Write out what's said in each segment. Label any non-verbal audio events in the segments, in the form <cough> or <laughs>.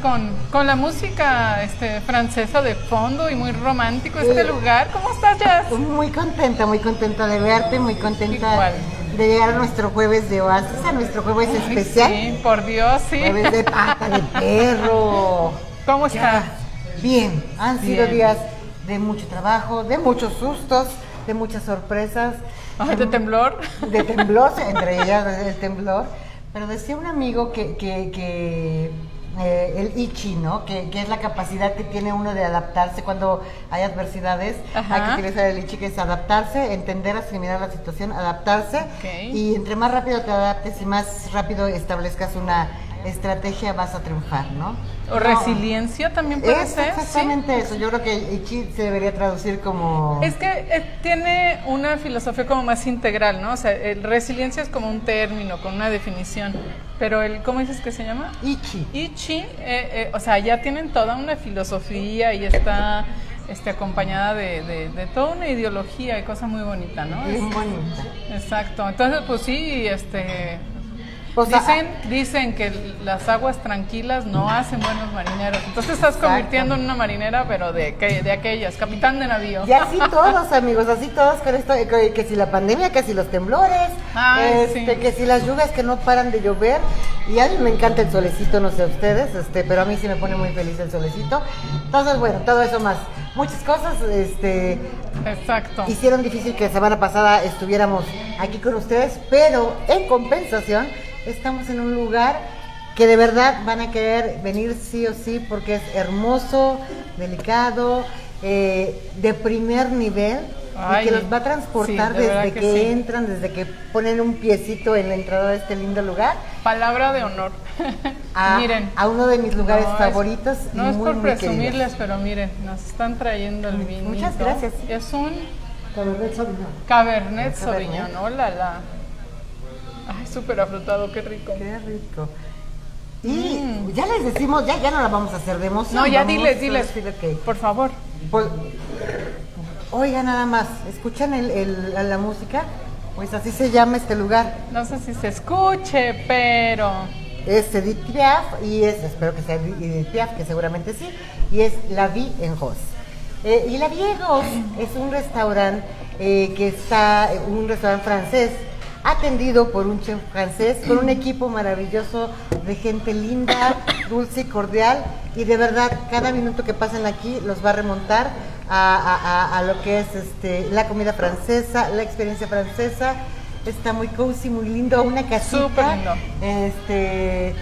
con, con la música este, francesa de fondo y muy romántico este lugar. ¿Cómo estás, Jazz? Muy contenta, muy contenta de verte, muy contenta de llegar a nuestro jueves de oasis, a nuestro jueves especial. Sí, por Dios, sí. Jueves de pata de <laughs> perro. ¿Cómo estás? Bien, han sido días de mucho trabajo, de muchos sustos, de muchas sorpresas. ¿De temblor? De temblor, <laughs> entre ellas el temblor. Pero decía un amigo que, que, eh, el ichi, ¿no? Que, es la capacidad que tiene uno de adaptarse cuando hay adversidades. Hay que utilizar el ichi, que es adaptarse, entender, asimilar la situación, adaptarse. Y entre más rápido te adaptes y más rápido establezcas una estrategia vas a triunfar, ¿no? O resiliencia también puede es ser. Exactamente eso. Yo creo que Ichi se debería traducir como. Es que eh, tiene una filosofía como más integral, ¿no? O sea, el resiliencia es como un término con una definición. Pero el, ¿cómo dices que se llama? Ichi. Ichi, eh, eh, o sea, ya tienen toda una filosofía y está este, acompañada de, de, toda una ideología y cosa muy bonita, ¿no? Muy bonita. Exacto. Entonces, pues sí, este dicen, dicen que las aguas tranquilas no hacen buenos marineros. Entonces estás convirtiendo en una marinera, pero de, de aquellas, capitán de navío. Y así todos, amigos, así todos con esto, que, si la pandemia, que si los temblores, este, que si las lluvias que no paran de llover. Y a mí me encanta el solecito, no sé ustedes, este, pero a mí sí me pone muy feliz el solecito. Entonces, bueno, todo eso más. Muchas cosas, este, Exacto. Hicieron difícil que la semana pasada estuviéramos aquí con ustedes, pero en compensación estamos en un lugar que de verdad van a querer venir sí o sí porque es hermoso, delicado, eh, de primer nivel y que los va a transportar desde que, entran, desde que ponen un piecito en la entrada de este lindo lugar. Palabra de honor. A, <laughs> miren. A uno de mis lugares favoritos. no es por presumirles, pero miren, nos están trayendo el vino. Muchas gracias. Es un Cabernet Sauvignon. Cabernet Sauvignon, hola la. Ay, súper afrutado, qué rico. Qué rico. Y mm. ya les decimos, ya, ya no la vamos a hacer de emoción. No, ya diles, diles. Por favor. Pues, oiga, nada más, ¿escuchan el, la música? Pues así se llama este lugar. No sé si se escuche, pero... Es Edith Piaf y es, espero que sea Edith Piaf, que seguramente sí, y es La Vie en Jos. Eh, y La Vie en Jos es un restaurante eh, que está, un restaurante francés atendido por un chef francés, con un equipo maravilloso de gente linda, dulce y cordial. Y de verdad, cada minuto que pasan aquí los va a remontar a, lo que es este, la comida francesa, la experiencia francesa. Está muy cozy, muy lindo, una casita. Súper lindo. Este,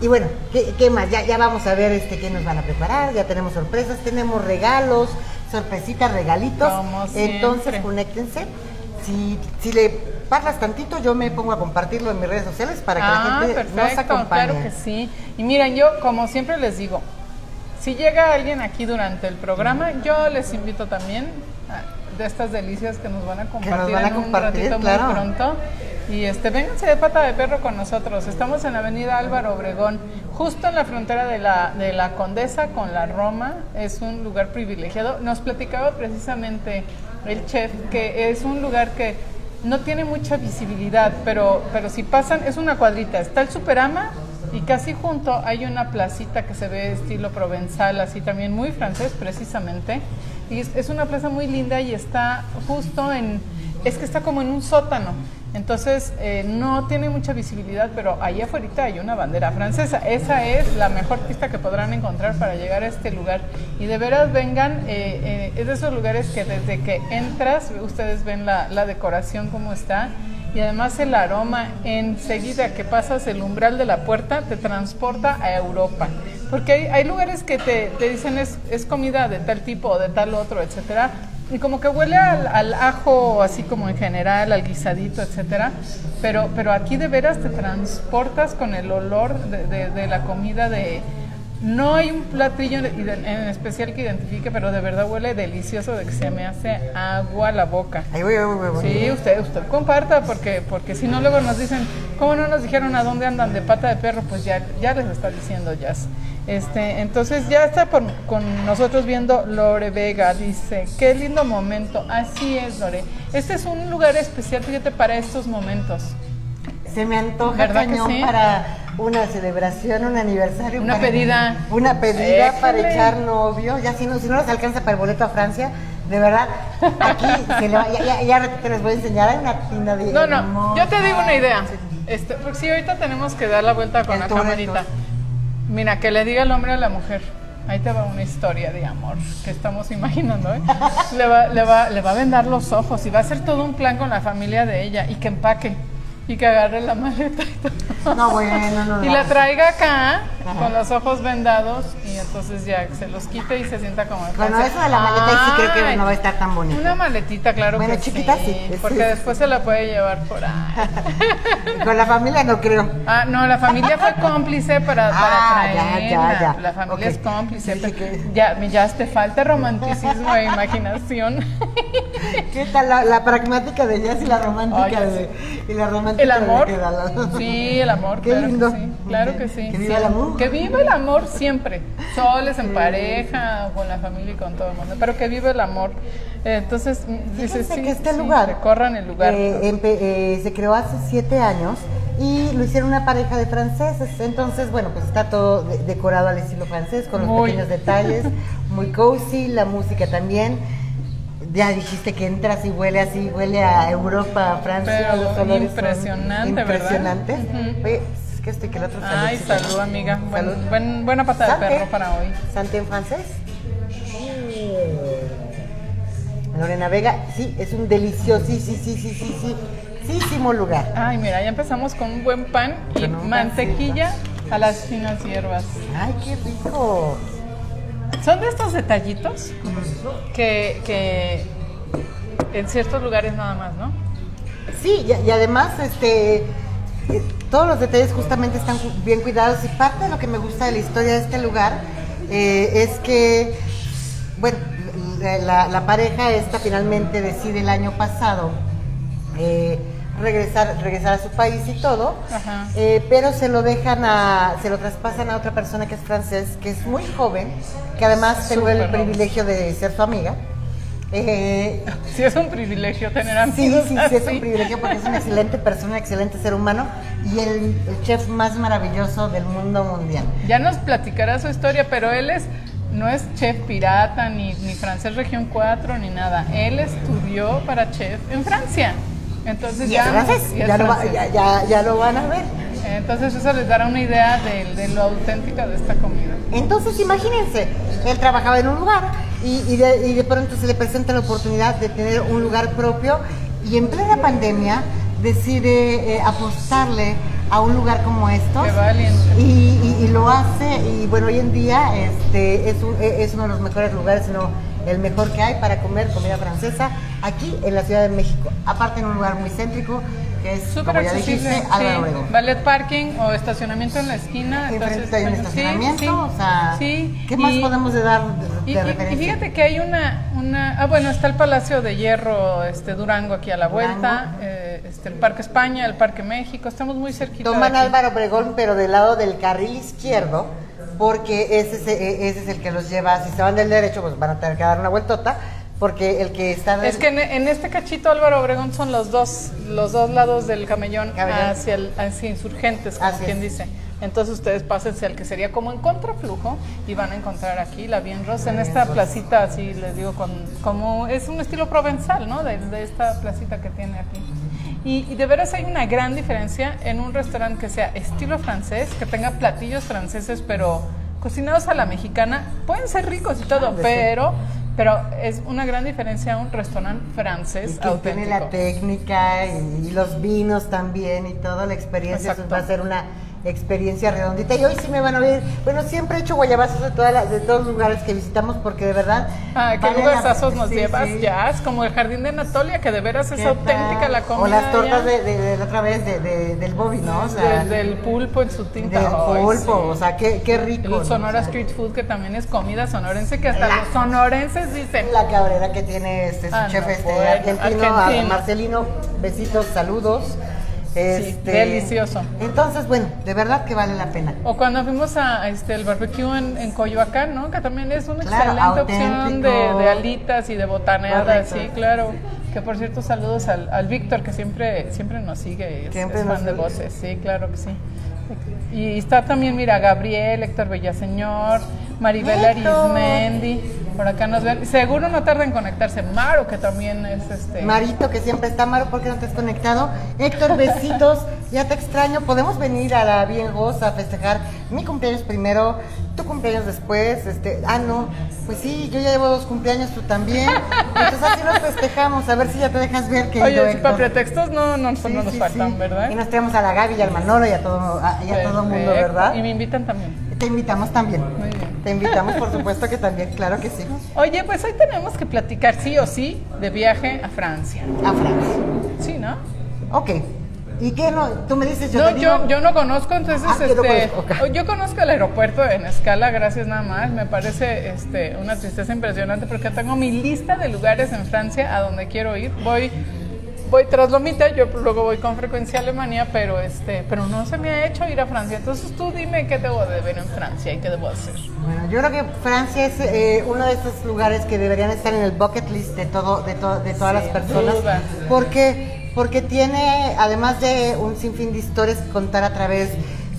y bueno, ¿qué, más? Ya, ya vamos a ver este, qué nos van a preparar, ya tenemos sorpresas, tenemos regalos, sorpresitas, regalitos. Entonces, conéctense. Si, si le parlas tantito, yo me pongo a compartirlo en mis redes sociales para que la ah, gente perfecto, nos acompañe. Claro que sí. Y miren, yo como siempre les digo, si llega alguien aquí durante el programa, yo les invito también de estas delicias que nos van a compartir, en un ratito muy pronto. Y este, vénganse de pata de perro con nosotros. Estamos en la avenida Álvaro Obregón, justo en la frontera de la, de la Condesa con la Roma. Es un lugar privilegiado. Nos platicaba precisamente el chef que es un lugar que no tiene mucha visibilidad, pero, pero si pasan, es una cuadrita, está el Superama y casi junto hay una placita que se ve estilo provenzal, así también muy francés precisamente. Y es una plaza muy linda y está justo en, es que está como en un sótano. Entonces, eh, no tiene mucha visibilidad, pero allá afuera hay una bandera francesa. Esa es la mejor pista que podrán encontrar para llegar a este lugar. Y de veras vengan, eh, eh, es de esos lugares que desde que entras, ustedes ven la, decoración como está. Y además el aroma, enseguida que pasas el umbral de la puerta, te transporta a Europa. Porque hay, lugares que te, dicen es, es comida de tal tipo o de tal otro, etcétera y como que huele al, ajo, así como en general, al guisadito, etcétera. Pero, pero aquí de veras te transportas con el olor de, la comida de... No hay un platillo en especial que identifique, pero de verdad huele delicioso de que se me hace agua la boca. sí, usted, usted comparta, porque, porque si no luego nos dicen, ¿cómo no nos dijeron a dónde andan de pata de perro? Pues ya, ya les está diciendo Jazz. Este, entonces ya está con nosotros viendo Lore Vega, dice, qué lindo momento, así es Lore, este es un lugar especial, fíjate, para estos momentos. se me antoja ¿Verdad que cañón sí? para una celebración, un aniversario. Una para- pedida. Una pedida para echar novio. Ya si no, si no nos alcanza para el boleto a Francia, de verdad, aquí <laughs> se le va, ya, ya, ya te les voy a enseñar, hay una tienda de No, no, hermosa. yo te digo una idea. Este, porque sí, ahorita tenemos que dar la vuelta con El la camarita. tour. Mira, que le diga el hombre a la mujer. Ahí te va una historia de amor que estamos imaginando, ¿eh? <laughs> Le va, le va, le va a vendar los ojos y va a hacer todo un plan con la familia de ella y que empaque y que agarre la maleta y todo. No, bueno, no, no. Y la traiga acá Ajá. con los ojos vendados y entonces ya se los quite y se sienta como en Bueno, eso de la maleta sí creo que no va a estar tan bonito. Una maletita, claro Bueno, que chiquita sí, sí, porque es- después se la puede llevar por ahí. <laughs> Con la familia no creo. Ah, no, la familia fue cómplice para, para Ah, ya, traerla. ya, ya. La familia es cómplice. Pero que- Ya, ya te falta romanticismo e imaginación. <laughs> ¿Qué tal la, la pragmática de Jazz y la romántica Ay, de y la romántica El amor. de Kedala? Sí, el amor. Qué claro lindo. Que sí, claro que sí. Que viva el amor. Que viva el amor siempre. Soles, en pareja, con la familia y con todo el mundo. Pero que viva el amor. Entonces, dices, sí, que este sí, lugar recorran el lugar. eh, eh, se creó hace siete años y lo hicieron una pareja de franceses. Entonces, bueno, pues está todo de- decorado al estilo francés, con los Muy. pequeños detalles, muy cozy, la música también. Ya dijiste que entras y huele así, huele a Europa, a Francia. Pero los impresionante, ¿verdad? Impresionantes. Es que este que el otro Ay, saludcita. salud, amiga. Buen- Salud. buen- buena pata de perro para hoy. ¿Santé en francés? Lorena Vega, sí, es un delicioso, sí, sí, sí, sí, sí, lugar. Ay, mira, ya empezamos con un buen pan y mantequilla a las finas hierbas. Ay, qué rico. Son de estos detallitos que, que en ciertos lugares nada más, ¿no? Sí, y, y además, este, todos los detalles justamente están bien cuidados y parte de lo que me gusta de la historia de este lugar eh, es que, bueno, la, la- pareja esta finalmente decide el año pasado eh, regresar, regresar a su país y todo, eh, pero se lo dejan a, se lo traspasan a otra persona que es francés, que es muy joven, que además tengo el privilegio de ser su amiga. Eh, Sí es un privilegio tener Sí, amigos sí, sí, es así. un privilegio porque es una excelente persona, excelente ser humano y el, el chef más maravilloso del mundo mundial. Ya nos platicará su historia, pero él es no es chef pirata ni, ni francés región 4 ni nada. Él estudió para chef en Francia. Entonces ya, es francés, es ya, lo va- francés. ya, ya- ya lo van a ver. Entonces eso les dará una idea de, de lo auténtica de esta comida. Entonces imagínense, él trabajaba en un lugar y, y de, y de pronto se le presenta la oportunidad de tener un lugar propio y en plena pandemia decide eh, apostarle a un lugar como estos. Qué valiente. Y, y- y lo hace y bueno, hoy en día este, es, un- es uno de los mejores lugares, sino el mejor que hay para comer comida francesa aquí en la Ciudad de México. Aparte en un lugar muy céntrico que es, Súper como ya dijiste, sí. Ballet parking o estacionamiento en la esquina. Entonces, hay un sí, estacionamiento, sí, o sea, sí. ¿qué más Y- podemos de dar de, de Y, y- y fíjate que hay una, una, ah bueno, está el Palacio de Hierro, este Durango aquí a la vuelta, eh, este, el Parque España, el Parque México, estamos muy cerquita. de Toman aquí. Álvaro Obregón, pero del lado del carril izquierdo, porque ese es, eh, ese es el que los lleva, si se van del derecho, pues van a tener que dar una vueltota, porque el que está Es que en, en este cachito Álvaro Obregón son los dos, los dos lados del camellón, hacia, el, hacia insurgentes, como Así quien es. dice. Entonces ustedes pásense al que sería como en contraflujo y van a encontrar aquí la Bien Rosa en esta placita, así les digo, con, como es un estilo provenzal, ¿no? De, de esta placita que tiene aquí. Y, y de veras hay una gran diferencia en un restaurante que sea estilo francés, que tenga platillos franceses, pero cocinados a la mexicana. Pueden ser ricos y todo, pero, pero es una gran diferencia a un restaurante francés y que tiene la auténtico. técnica y, y los vinos también y toda la experiencia, eso va a ser una experiencia redondita. Y hoy sí me van a ver, bueno, siempre he hecho guayabazos de, todas las- de todos los lugares que visitamos porque de verdad... Ah, qué lugarsazos nos sí, llevas, sí. como el jardín de Anatolia, que de veras es ¿Qué auténtica tal? la comida. O las tortas de, de- de la otra vez de, de- del Bobby, ¿no? O sea, Del- pulpo en su tinta. del Ay, pulpo, sí. o sea, qué, qué rico. El ¿no? Sonora O sea, Street Food, que también es comida sonorense, que hasta La- los sonorenses dicen. La cabrera que tiene este su Ah, chef no, este bueno, argentino, a- argentino. Marcelino, besitos, saludos. Este, delicioso. Entonces, bueno, de verdad que vale la pena. O cuando fuimos a este el barbecue en, en Coyoacán, ¿no? Que también es una Claro, excelente opción de, alitas y de botaneadas, sí, claro. Que por cierto, saludos al, al Víctor, que siempre, siempre nos sigue, es, Siempre es nos fan de voces, sí, claro que sí. Y está también, mira, Gabriel, Héctor Villaseñor, Maribel. Arismendi, por acá nos ven. Seguro no tarda en conectarse. Maro, que también es este. Marito, que siempre está Maro, ¿por qué no te has conectado? Héctor, besitos, ya te extraño. Podemos venir a la Bien Goz a festejar mi cumpleaños primero, tu cumpleaños después. Este, ah, no, pues sí, yo ya llevo dos cumpleaños, tú también. Entonces así nos festejamos, a ver si ya te dejas ver que Oye, si para pretextos no, no, Sí, no nos sí, faltan, sí. ¿verdad? Y nos traemos a la Gaby y al Manolo y a todo, a, y a todo el mundo. ¿verdad? Y me invitan también. Te invitamos también. Muy bien. Te invitamos, por <laughs> supuesto que también, claro que sí. Oye, pues hoy tenemos que platicar sí o sí de viaje a Francia. A Francia. Sí, ¿no? Ok. ¿Y qué no? Tú me dices, yo no, te digo. yo, yo no conozco, entonces Ah, yo no este, conozco, ok. yo conozco el aeropuerto en escala, gracias nada más. Me parece este, una tristeza impresionante porque tengo mi lista de lugares en Francia a donde quiero ir. Voy, voy tras Lomita, yo luego voy con frecuencia a Alemania, pero este, pero no se me ha hecho ir a Francia. Entonces tú dime qué debo de ver en Francia y qué debo hacer. Bueno, yo creo que Francia es eh, uno de esos lugares que deberían estar en el bucket list de todo, de, to- de todas las Sin personas. duda. Porque, porque tiene, además de un sinfín de historias que contar a través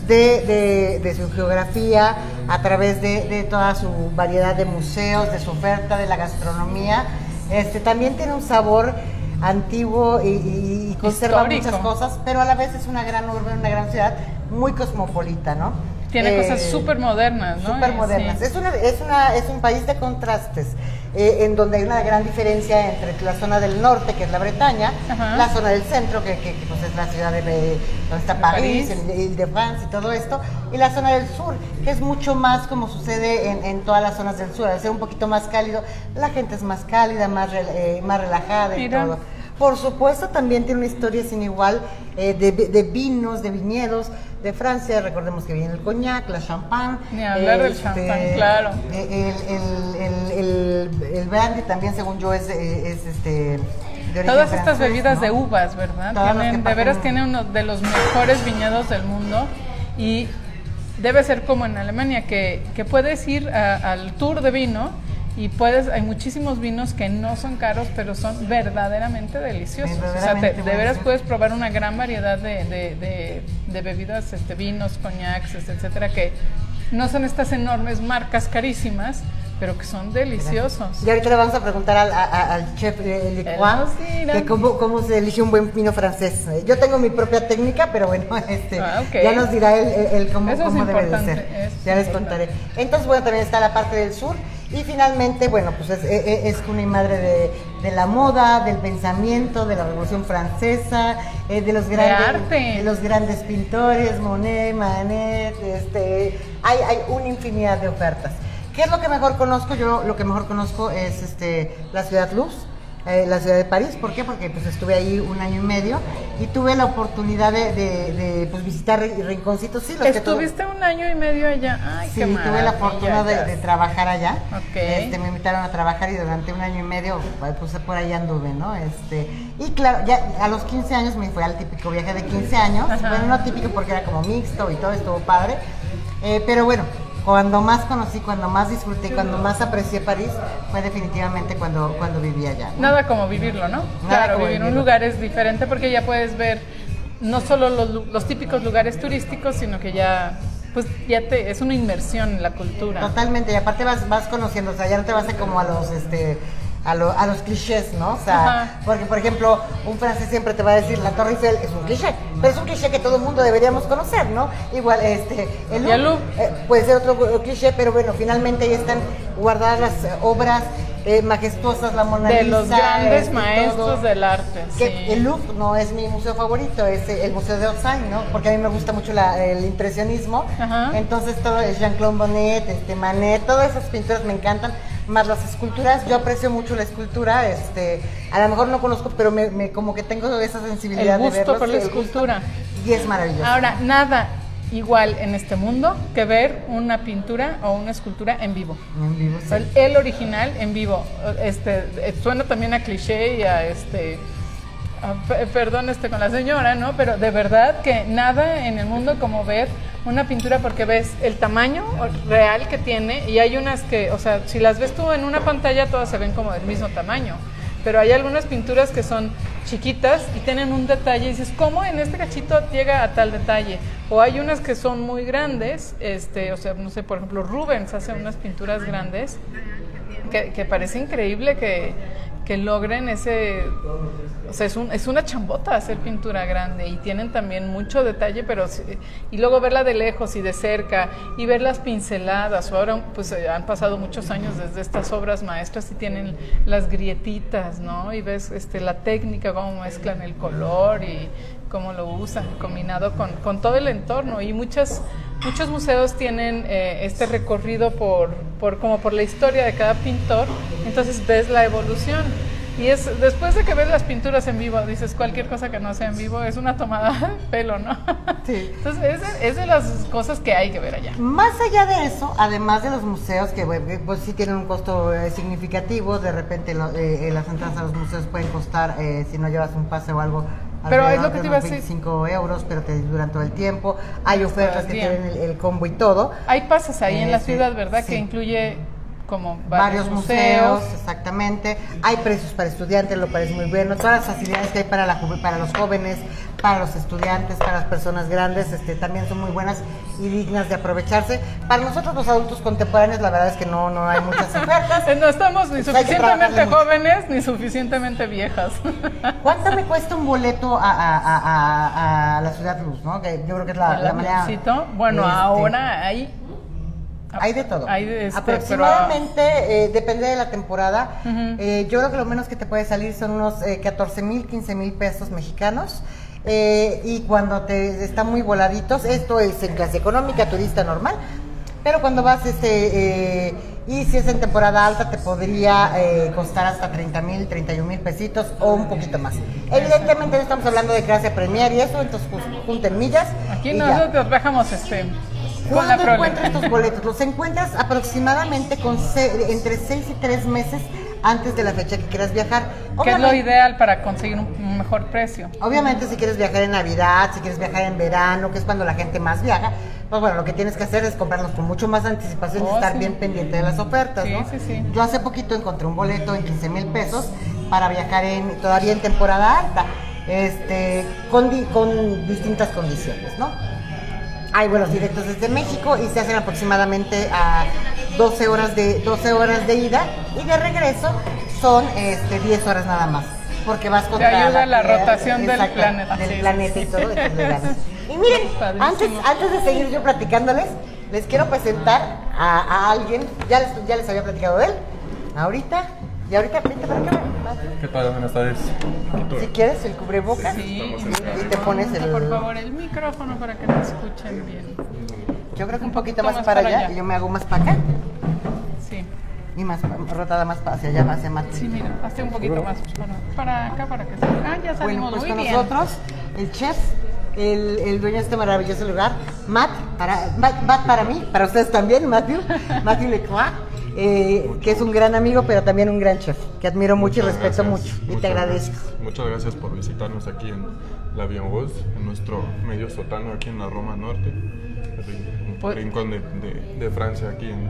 de, de- de su geografía, a través de, de toda su variedad de museos, de su oferta, de la gastronomía, este también tiene un sabor antiguo y, y- y conserva Histórico. muchas cosas, pero a la vez es una gran urbe, una gran ciudad muy cosmopolita, ¿no? Tiene Eh, cosas súper modernas, ¿no? Súper modernas. sí. Es, una, es, una, es un país de contrastes, eh, en donde hay una gran diferencia entre la zona del norte, que es la Bretaña, Ajá. la zona del centro, que, que- que, pues, es la ciudad de, de- donde está París, París. el, el de France y todo esto, y la zona del sur, que es mucho más como sucede en, en todas las zonas del sur, al ser un poquito más cálido, la gente es más cálida, más, eh, más relajada y todo. Por supuesto, también tiene una historia sin igual eh, de, de vinos, de viñedos de Francia. Recordemos que viene el coñac, la champán. Ni hablar del este, champán, claro. eh, El, el, el, brandy también, según yo, es, eh, es este. Todas estas bebidas ¿no? de uvas, ¿verdad? Tienen, de veras tiene uno de los mejores viñedos del mundo y debe ser como en Alemania, que, que puedes ir a- al tour de vino y puedes, hay muchísimos vinos que no son caros, pero son verdaderamente deliciosos. o sea, te- Verdaderamente de veras puedes probar una gran variedad de, de- de- de bebidas, este, vinos, coñacs, este, etcétera, que no son estas enormes marcas carísimas, pero que son deliciosos. Y ahorita le vamos a preguntar al, a- al chef eh, Lecois que cómo, cómo se elige un buen vino francés. Yo tengo mi propia técnica, pero bueno, <laughs> este, Ah, ok. ya nos dirá él, cómo, cómo debe de ser. Ya les importante. contaré. Entonces, bueno, también está la parte del sur. Y finalmente, bueno, pues es, es, es cuna y madre de, de la moda, del pensamiento, de la Revolución Francesa, eh, de los grandes de los grandes pintores, Monet, Manet, este, hay, hay una infinidad de ofertas. ¿Qué es lo que mejor conozco? Yo lo que mejor conozco es este, la ciudad Luz, eh, la ciudad de París. ¿Por qué? Porque pues, estuve ahí un año y medio y tuve la oportunidad de, de, de, pues, visitar ri- rinconcitos. Sí, los que todo- Estuviste un año y medio allá. Ay, Sí, qué tuve la fortuna de, trabajar allá. Ok. Este, me invitaron a trabajar y durante un año y medio, pues por ahí anduve, ¿no? Este, y claro, ya a los 15 años me fui al típico viaje de 15 años. Ajá. Bueno, no típico porque era como mixto y todo estuvo padre. Eh, pero bueno, cuando más conocí, cuando más disfruté, cuando más aprecié París, fue definitivamente cuando, cuando vivía allá. ¿no? Nada como vivirlo, ¿no? claro, como vivir en un vivirlo. lugar es diferente porque ya puedes ver no solo los, los típicos lugares turísticos, sino que ya, pues ya te, es una inmersión en la cultura. Totalmente, y aparte vas, vas conociendo, o sea, ya no te vas a como a los, este, a, lo- a los clichés, ¿no? O sea, Ajá. porque por ejemplo, un francés siempre te va a decir la Torre Eiffel es un cliché, pero es un cliché que todo el mundo deberíamos conocer, ¿no? Igual, este, el Louvre. eh, puede ser otro eh, cliché, pero bueno, finalmente ahí están guardadas las eh, obras eh, majestuosas, la Mona de Lisa. los grandes este, maestros todo. del arte. Que sí. el Louvre no es mi museo favorito, es el Museo de Orsay, ¿no? Porque a mí me gusta mucho la- el impresionismo. Ajá. Entonces todo es Jean-Claude Monet, este, Manet, todas esas pinturas me encantan. Más las esculturas, yo aprecio mucho la escultura, este, a lo mejor no conozco, pero me, me- como que tengo esa sensibilidad El gusto de verlos, por la gusto, escultura. y es maravilloso. Ahora, nada igual en este mundo que ver una pintura o una escultura en vivo. en vivo, sí. El, el original en vivo. Este, suena también a cliché y a este perdón este con la señora, ¿no? Pero de verdad que nada en el mundo como ver una pintura porque ves el tamaño real que tiene y hay unas que, o sea, si las ves tú en una pantalla todas se ven como del mismo tamaño. Pero hay algunas pinturas que son chiquitas y tienen un detalle y dices, ¿cómo en este cachito llega a tal detalle? O hay unas que son muy grandes, este, o sea, no sé, por ejemplo, Rubens hace unas pinturas grandes que parece increíble que, que logren ese... O sea, es, un, es una chambota hacer pintura grande y tienen también mucho detalle, pero... Y luego verla de lejos y de cerca y ver las pinceladas. O ahora, pues eh, han pasado muchos años desde estas obras maestras y tienen las grietitas, ¿no? Y ves este, la técnica, cómo mezclan el color y cómo lo usan, combinado con, con todo el entorno. Y muchas, muchos museos tienen eh, este recorrido por, por, como por la historia de cada pintor, entonces ves la evolución. Y es después de que ves las pinturas en vivo, dices cualquier cosa que no sea en vivo es una tomada <laughs> de pelo, ¿no? Sí. Entonces es de, es de las cosas que hay que ver allá. Más allá de eso, además de los museos, que, pues sí tienen un costo eh, significativo, de repente lo- eh, eh, las entradas a los museos pueden costar, eh, si no llevas un pase o algo, Pero es lo que te iba a decir. 25 euros, pero te duran todo el tiempo. Hay ofertas que tienen el, el combo y todo. Hay pases ahí en la Eh, sí, ciudad, ¿verdad? sí. Que incluye como Varios varios, museos, exactamente. Hay precios para estudiantes, lo parece muy bueno. Todas las facilidades que hay para, la, para los jóvenes, para los estudiantes, para las personas grandes, este, también son muy buenas y dignas de aprovecharse. Para nosotros los adultos contemporáneos, la verdad es que no, no hay muchas <laughs> ofertas. No estamos ni Pues suficientemente jóvenes ni suficientemente viejas. <laughs> ¿Cuánto me cuesta un boleto a, a- a- a- la Ciudad Luz? ¿no? Que yo creo que es la, ¿El la manera... Bueno, este, ahora hay... Hay de todo. Hay de este, Aproximadamente, eh, depende de la temporada. Ujú. eh, yo creo que lo menos que te puede salir son unos eh, 14 mil, 15 mil pesos mexicanos. Eh, y cuando te están muy voladitos, esto es en clase económica, turista normal. Pero cuando vas, este, eh, y si es en temporada alta, te podría eh, costar hasta 30 mil, 31 mil pesitos o un poquito más. Evidentemente no estamos hablando de clase premier y eso, entonces pues, junten millas. Aquí nosotros dejamos este... ¿Cuándo encuentras estos boletos? Los encuentras aproximadamente con entre 6 y 3 meses antes de la fecha que quieras viajar. Que es lo Obviamente- ideal para conseguir un, mejor precio. Obviamente si quieres viajar en Navidad, si quieres viajar en verano, que es cuando la gente más viaja, pues bueno, lo que tienes que hacer es comprarlos con mucho más anticipación y Oh, estar sí. bien pendiente de las ofertas, Sí, ¿no? sí, sí. Yo hace poquito encontré un boleto en 15 mil pesos para viajar en todavía en temporada alta, este, con, di- con distintas condiciones, ¿no? Hay vuelos directos desde México y se hacen aproximadamente a 12 horas de 12 horas de ida y de regreso son este 10 horas nada más. Porque vas contra ayuda la rotación del exacto, planeta. Del planeta y todo. <laughs> Y miren, antes, antes de seguir yo platicándoles, les quiero presentar a, a alguien. Ya les, ya les había platicado de él. Ahorita, y ahorita, vente para acá. ¿Qué tal? Buenas tardes. Si quieres, el cubrebocas. Sí, Y te pones el. Por favor, el micrófono para que te escuchen bien. Yo creo que un poquito poquito más, más para, para allá, allá. y yo me hago más para acá. Sí, Y más rotada más hacia allá, hacia más. sí, mira, hazte un poquito más para, para acá para que se... Ah, ya Bueno, salimos pues muy con bien. nosotros, el chef, el, el dueño de este maravilloso lugar, Matt, para, Matt, Matt para mí, para ustedes también, Matthew, <laughs> Matthew Lecroix, eh, que es un gran amigo, pero también un gran chef, que admiro mucho y respeto gracias. mucho. Y te agradezco. gracias. Muchas gracias por visitarnos aquí en la Rose, en nuestro medio sótano aquí en la Roma Norte, el rin- rincón de, de- de Francia aquí en,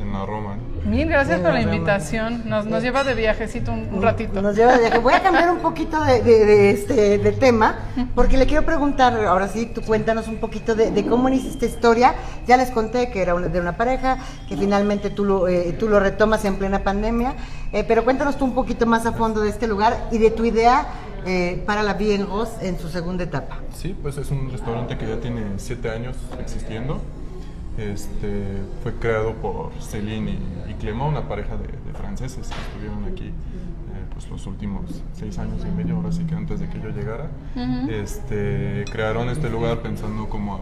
en la Roma. Mil gracias Sí, por la invitación. Nos, nos lleva de viajecito un, un ratito. Nos lleva de viaje. Voy a cambiar un poquito de, de- de este, de tema, porque le quiero preguntar, ahora sí, tú cuéntanos un poquito de, de cómo inicia esta historia. Ya les conté que era una- de una pareja, que finalmente tú lo, eh, tú lo retomas en plena pandemia, eh, pero cuéntanos tú un poquito más a fondo de este lugar y de tu idea eh, para la Bien Rose en su segunda etapa. Sí, pues es un restaurante que ya tiene siete años existiendo. Este, fue creado por Céline y, y una pareja de, franceses que estuvieron aquí pues los últimos seis años y medio, ahora sí que antes de que yo llegara. este, crearon este lugar pensando como,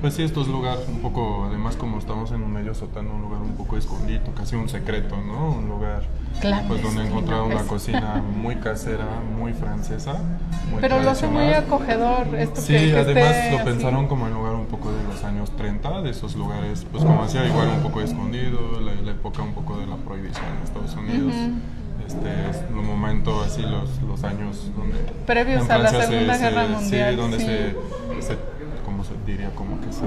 pues sí, estos lugares un poco, además como estamos en un medio sótano, un lugar un poco escondido, casi un secreto, ¿no? Un lugar pues donde Clandestino, encontrar una es. cocina muy casera, muy francesa. Muy Pero lo hace muy acogedor. Esto Sí, que, además lo así. pensaron como en lugar un poco de los años 30, de esos lugares, pues como decía, igual un poco escondido, la, la época un poco de la prohibición en Estados Unidos. Este es un momento así los, los años donde Previos en a la Segunda Guerra Mundial, sí, donde sí. se, se como se diría como que se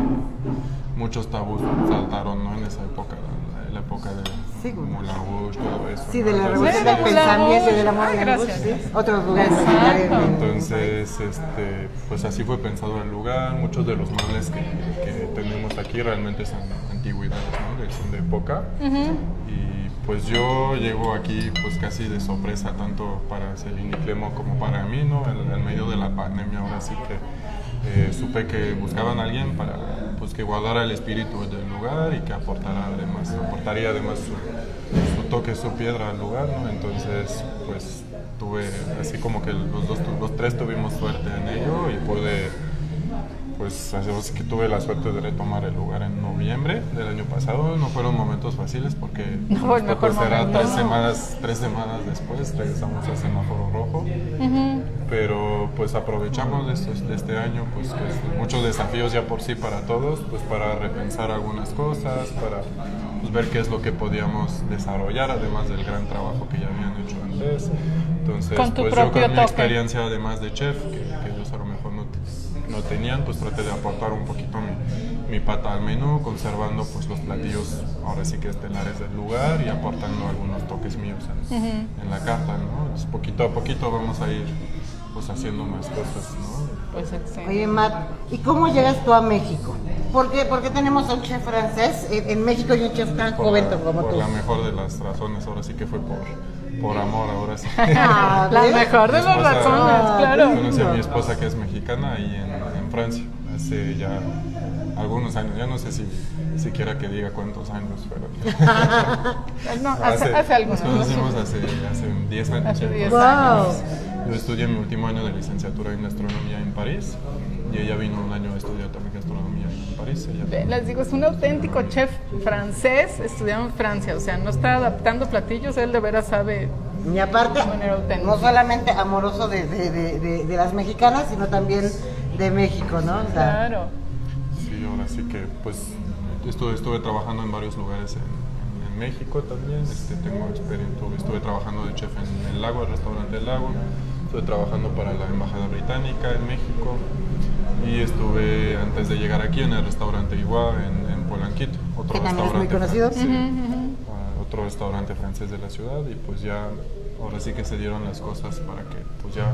muchos tabús saltaron ¿no? en esa época la, la época de Sí. Moulin Rouge todo eso Sí, de la revolución de del pensamiento y Rouge. del amor Ah, de gracias. ¿sí? Otros lugares. Entonces, este, pues así fue pensado el lugar. Muchos de los muebles que, que tenemos aquí realmente son antigüedades, ¿no? De- son de época. Y pues yo llego aquí pues casi de sorpresa, tanto para Celine Clemo como para mí, ¿no? En, en medio de la pandemia, ahora sí que eh, supe que buscaban a alguien para pues que guardara el espíritu del lugar y que aportara además, aportaría además su, su toque, su piedra al lugar, ¿no? Entonces, pues tuve así como que los dos, los tres tuvimos suerte en ello y pude, pues así que tuve la suerte de retomar el lugar en noviembre del año pasado. No fueron momentos fáciles porque No, el mejor esperar momento. tres semanas, tres semanas después regresamos al semáforo rojo. Pero pues aprovechamos de, estos- de este año, pues que es muchos desafíos ya por sí para todos, pues para repensar algunas cosas, para pues, ver qué es lo que podíamos desarrollar, además del gran trabajo que ya habían hecho antes. Entonces, Con tu pues yo con mi toque. experiencia además de chef, que, no tenían, pues traté de aportar un poquito mi, mi pata al menú, conservando pues los platillos ahora sí que estelares del lugar y aportando algunos toques míos en, en la carta, ¿no? Pues, poquito a poquito vamos a ir pues haciendo más cosas, ¿no? Pues excelente. Oye, Matt, ¿y cómo llegas tú a México? ¿Por qué, por qué tenemos a un chef francés en, México y un chef tan Por, joven la, como por tú? la mejor de las razones, ahora sí que fue por, por amor, ahora sí. Ah, La mejor de las razones, Ah, claro. Conocí a mi esposa que es mexicana en, en Francia, hace ya algunos años, ya no sé si siquiera que diga cuántos años, pero <laughs> No, hace, hace algunos. Nos conocimos hace, hace 10 años. Hace. 10 Wow. años. Yo estudié mi último año de licenciatura en gastronomía en París y ella vino un año a estudiar también gastronomía en París. Ella- Les digo, es un auténtico chef francés, estudiado en Francia, o sea, no está adaptando platillos, él de veras sabe. Y aparte, De manera auténtica. no solamente amoroso de, de- de- de- de las mexicanas, sino también de México, ¿no? O sea, Claro. Sí, ahora sí que pues estuve, estuve trabajando en varios lugares en, México también. Este, tengo experiencia, estuve trabajando de chef en El Lago, el restaurante El Lago. Estuve trabajando para la Embajada Británica en México. Y estuve antes de llegar aquí en el restaurante Iguá en, en Polanquito. Otro Que también es muy restaurante conocido. fran- sí, ah, otro restaurante francés de la ciudad. Y pues ya, ahora sí que se dieron las cosas para que pues ya,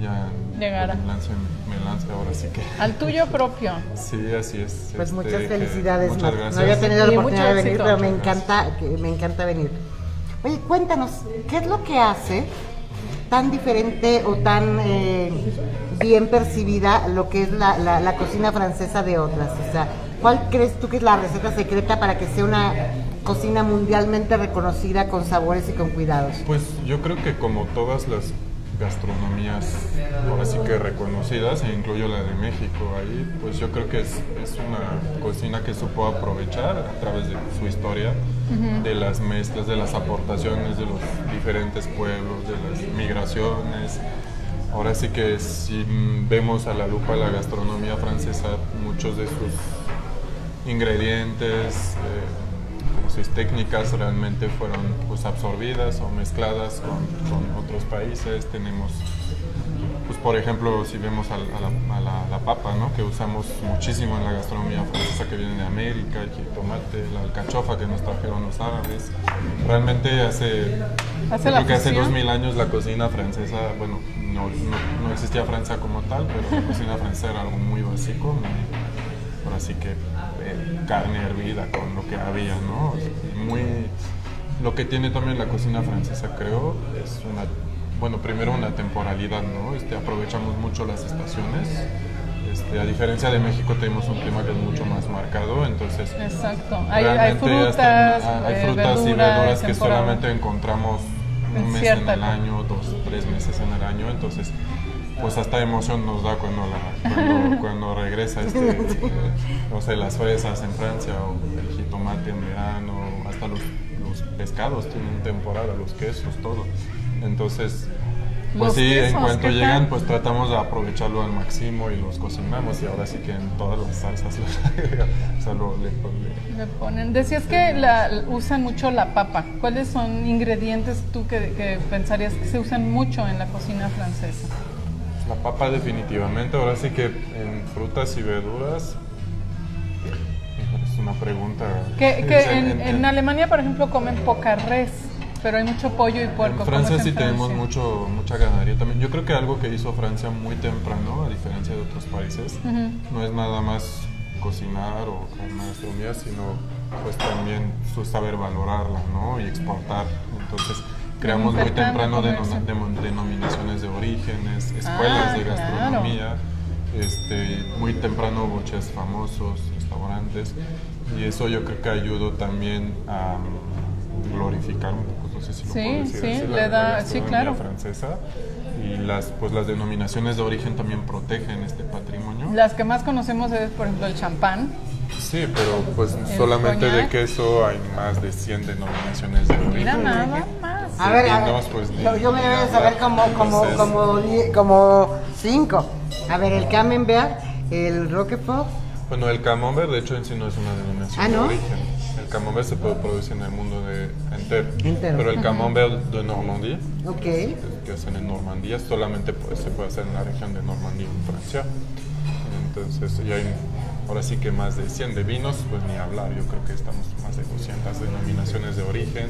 ya Llegara. me lance, me lance ahora sí que. <laughs> Al tuyo propio. Sí, así es. Pues Este, muchas felicidades, Muchas gracias. No había tenido la Y oportunidad de venir, pero me encanta, me encanta venir. Oye, cuéntanos, ¿qué es lo que hace tan diferente o tan eh, bien percibida lo que es la, la- la cocina francesa de otras? O sea, ¿cuál crees tú que es la receta secreta para que sea una cocina mundialmente reconocida con sabores y con cuidados? Pues yo creo que como todas las gastronomías ahora sí que reconocidas, e incluyo la de México ahí, pues yo creo que es, es una cocina que supo aprovechar a través de su historia, de las mezclas, de las aportaciones de los diferentes pueblos, de las migraciones. Ahora sí que si vemos a la lupa la gastronomía francesa, muchos de sus ingredientes, eh, sus técnicas realmente fueron pues, absorbidas o mezcladas con, con otros países. Tenemos, pues, por ejemplo, si vemos al- a, la, a la- la papa, ¿no? que usamos muchísimo en la gastronomía francesa que viene de América, el jitomate, la alcachofa que nos trajeron los árabes. Realmente hace, Hace creo que hace fusión. dos mil años la cocina francesa, bueno, no, no- no existía Francia como tal, pero la cocina francesa era algo muy básico, muy- ahora sí que eh, carne hervida con lo que había, ¿no? O sea, Muy, lo que tiene también la cocina francesa, creo, es una, bueno, primero una temporalidad, ¿no? Este, aprovechamos mucho las estaciones. Este, a diferencia de México tenemos un clima que es mucho más marcado, entonces Exacto. Hay, hay frutas, hasta- hay eh, frutas y verduras, verduras que temporada. solamente encontramos En un mes en el año, dos, tres meses en el año, entonces pues hasta emoción nos da cuando, la, cuando, <laughs> cuando regresa este, eh, no sé, las fresas en Francia o el jitomate en verano, hasta los, los pescados tienen temporada, los quesos, todo. Entonces, Pues Los sí, en quesos, cuanto ¿qué llegan, tal? pues tratamos de aprovecharlo al máximo y los cocinamos y ahora sí que en todas las salsas. <laughs> O sea, lo- le, le- Le ponen. Decías que la, usan mucho la papa. ¿Cuáles son ingredientes tú que, que pensarías que se usan mucho en la cocina francesa? La papa definitivamente, ahora sí que en frutas y verduras, es una pregunta. Que, <laughs> que Es en, en Alemania, por ejemplo, comen poca res, pero hay mucho pollo y puerco. En ¿Cómo Francia sí en tenemos Francia? mucho, mucha ganadería también. Yo creo que algo que hizo Francia muy temprano, a diferencia de otros países, no es nada más cocinar o gastronomía, sino pues también su saber valorarla, ¿no? Y exportar. Entonces creamos muy temprano demo- denominaciones de orígenes, escuelas Ah, de claro. gastronomía. Este, muy temprano hubo chefs famosos, restaurantes, y eso yo creo que ayudó también a mm, glorificar un poco, no sé si lo Sí, puedo decir sí, así, le da- sí, gastronomía claro. francesa y las pues las denominaciones de origen también protegen este patrimonio. Las que más conocemos es, por ejemplo, el champán. Sí, pero pues solamente de coñac. queso hay más de 100 denominaciones de origen. Mira nada. A ver, a ver. vinos, pues, yo, yo me hablar. saber como, como, Entonces, como, como cinco. A ver, el Camembert, el Roquefort. Bueno, el camembert de hecho en sí no es una denominación Ah, ¿no? de origen. El camembert se puede producir en el mundo de, entero. Entero. Pero el camembert de Normandía, Ok. que hacen en Normandía, solamente pues, se puede hacer en la región de Normandía, en Francia. Entonces, ya hay ahora sí que más de 100 de vinos, pues ni hablar. Yo creo que estamos más de 200 denominaciones de origen.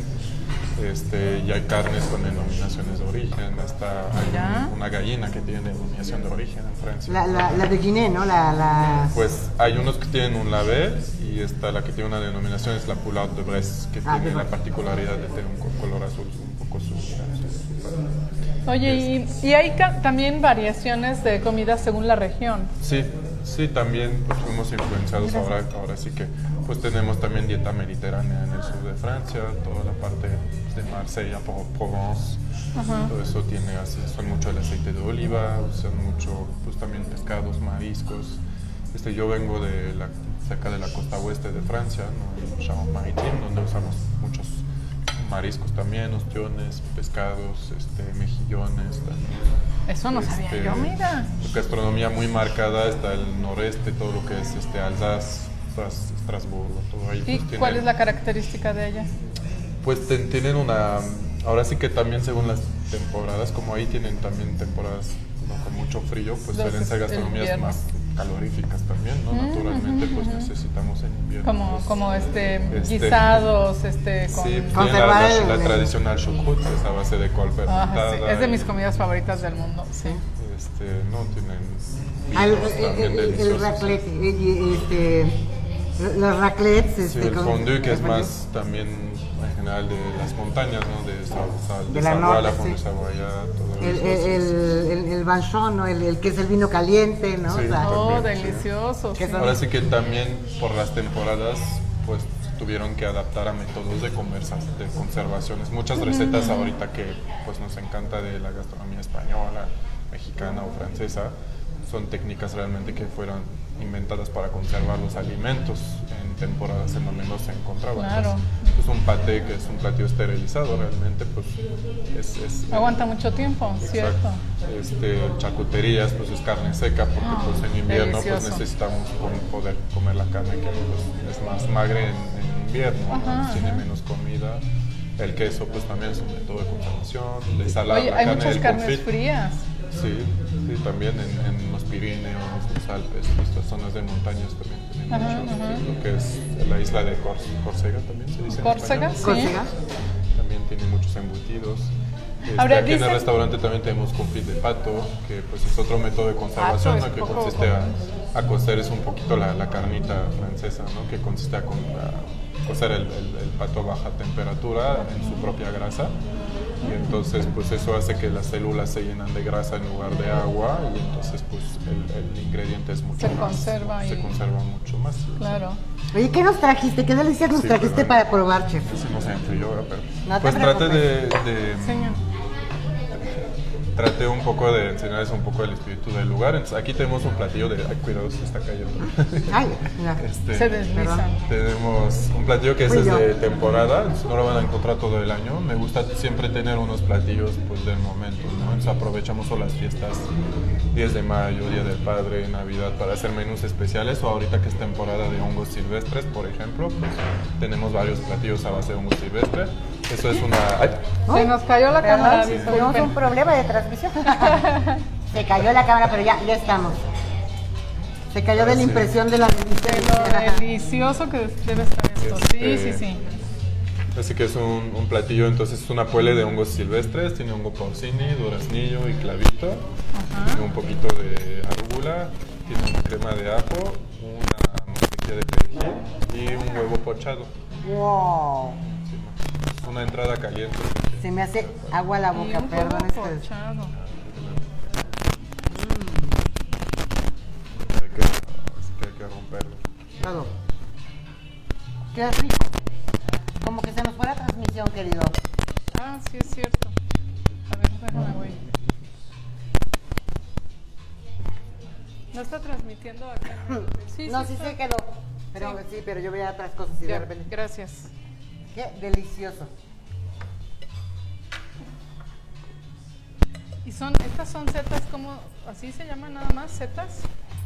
Este, y hay carnes con denominaciones de origen. Hasta hay Ya. un- una gallina que tiene denominación de origen en Francia. La, la, la de Guinea, ¿no? La, la... Pues hay unos que tienen un label y esta la que tiene una denominación es la Poulet de Brest, que Ah, tiene la particularidad de tener un co- color azul un poco su, su- Oye, y, y hay ca- también variaciones de comida según la región. Sí, sí, también pues, fuimos influenciados ahora, ahora sí que pues tenemos también dieta mediterránea en el sur de Francia, toda la parte pues, de Marsella, Pro- Provence, todo eso tiene, usan mucho el aceite de oliva, usan mucho pues también pescados, mariscos. Este, yo vengo de la, cerca de la costa oeste de Francia, ¿no? Charente-Maritime, donde usamos muchos mariscos también, ostiones, pescados, este, mejillones también. Eso no sabía Este, yo, mira. Gastronomía muy marcada, está el noreste, todo lo que es este Alsace, Stras- Estrasburgo, todo ahí. ¿Y pues, cuál es la característica de ella? Pues ten- tienen una... Ahora sí que también según las temporadas, como ahí tienen también temporadas como con mucho frío, pues Los- suelen ser gastronomías más caloríficas también, ¿no? Naturalmente pues necesitamos en invierno. Como, pues, como este, Este, guisados, este, con... Sí, la, la- el- la el- tradicional choucroute, que es a base de col Ah, fermentada. sí, Es de mis comidas favoritas del mundo, sí. Este, no, tienen Al- vinos el, también el- el deliciosos. raclette, y- y- este, los raclettes, Sí, el con- fondue que es más también en general de las montañas, ¿no? De, Sa- Sa- de, De la Savoie, la norte, fondue sí. El, el, el, el, el banchon, ¿no? El, el que es el vino caliente, ¿no? Sí. O sea, Oh, También, delicioso. Que sí. Ahora sí que también por las temporadas, pues tuvieron que adaptar a métodos de, conversa, de conservaciones. Muchas recetas ahorita que pues nos encanta de la gastronomía española, mexicana o francesa, son técnicas realmente que fueron inventadas para conservar los alimentos en temporadas en donde no se encontraban. Claro. Pues, un paté que es un platillo esterilizado realmente, pues es... es- Aguanta mucho tiempo, ¿cierto? Exacto. Este, charcuterías, pues es carne seca, porque pues en invierno pues necesitamos poder comer la carne que pues, es más magre en, en invierno, ¿no? Ajá, tiene ajá. menos comida. El queso pues también es un método de conservación, de salar Oye, la hay carne muchas carnes confit. frías. Sí, sí, también en, en los Pirineos, los Alpes, estas zonas de montañas también tienen Ajá, muchos. ajá. Lo que es la isla de Cors- Córcega también se dice. en ¿Córcega? Sí. Córcega. También tiene muchos embutidos. Este, Ahora, aquí en dicen- el restaurante también tenemos confit de pato, que pues es otro método de conservación, ¿no? que consiste a, a cocer, es un poquito la, la carnita francesa, ¿no? que consiste a, con- a cocer el, el- el pato a baja temperatura en su propia grasa. Y entonces pues eso hace que las células se llenan de grasa en lugar de agua y entonces pues el, el ingrediente es mucho Se más, conserva se y- conserva mucho más. Claro. Oye, ¿qué nos trajiste? ¿Qué delicias nos Sí, trajiste para probar, chef? Sí, no se enfrió, ¿verdad? pero No pues trate de, de- Señor. Traté un poco de enseñarles un poco el espíritu del lugar. Entonces, aquí tenemos un platillo de... Ay, cuidado, se está cayendo. Ay, mira. Este, Se desliza. tenemos un platillo que es de temporada, no lo van a encontrar todo el año. Me gusta siempre tener unos platillos pues, del momento, ¿no? Entonces aprovechamos o las fiestas, 10 de mayo, Día del Padre, Navidad, para hacer menús especiales. O ahorita que es temporada de hongos silvestres, por ejemplo, pues tenemos varios platillos a base de hongos silvestres. Eso es una... ay, Se nos cayó la Perdón, cámara, tenemos disculpen. un problema de transmisión. <laughs> Se cayó la cámara, pero ya, ya estamos. Se cayó de la Sí. impresión de la De lo delicioso que debe estar esto. Sí, sí, Este, sí. Así que es un, un platillo, entonces es una puele de hongos silvestres, tiene hongo porcini, duraznillo y clavito, tiene un poquito de arúgula, tiene una crema de ajo, una mantequilla de perejil y un huevo pochado. Wow. Una entrada caliente. Se me hace agua la Y boca, un perdón. Hay que, hay que romperlo. Todo. Qué rico. Como que se nos fue la transmisión, querido. Ah, sí es cierto. A ver, déjame voy. ¿No está transmitiendo acá? <clears throat> Sí, no, sí, sí está. se quedó. Pero Sí. sí. pero yo veía otras cosas y de repente. Gracias. Qué delicioso. ¿Y son, estas son setas como, así se llaman nada más, setas?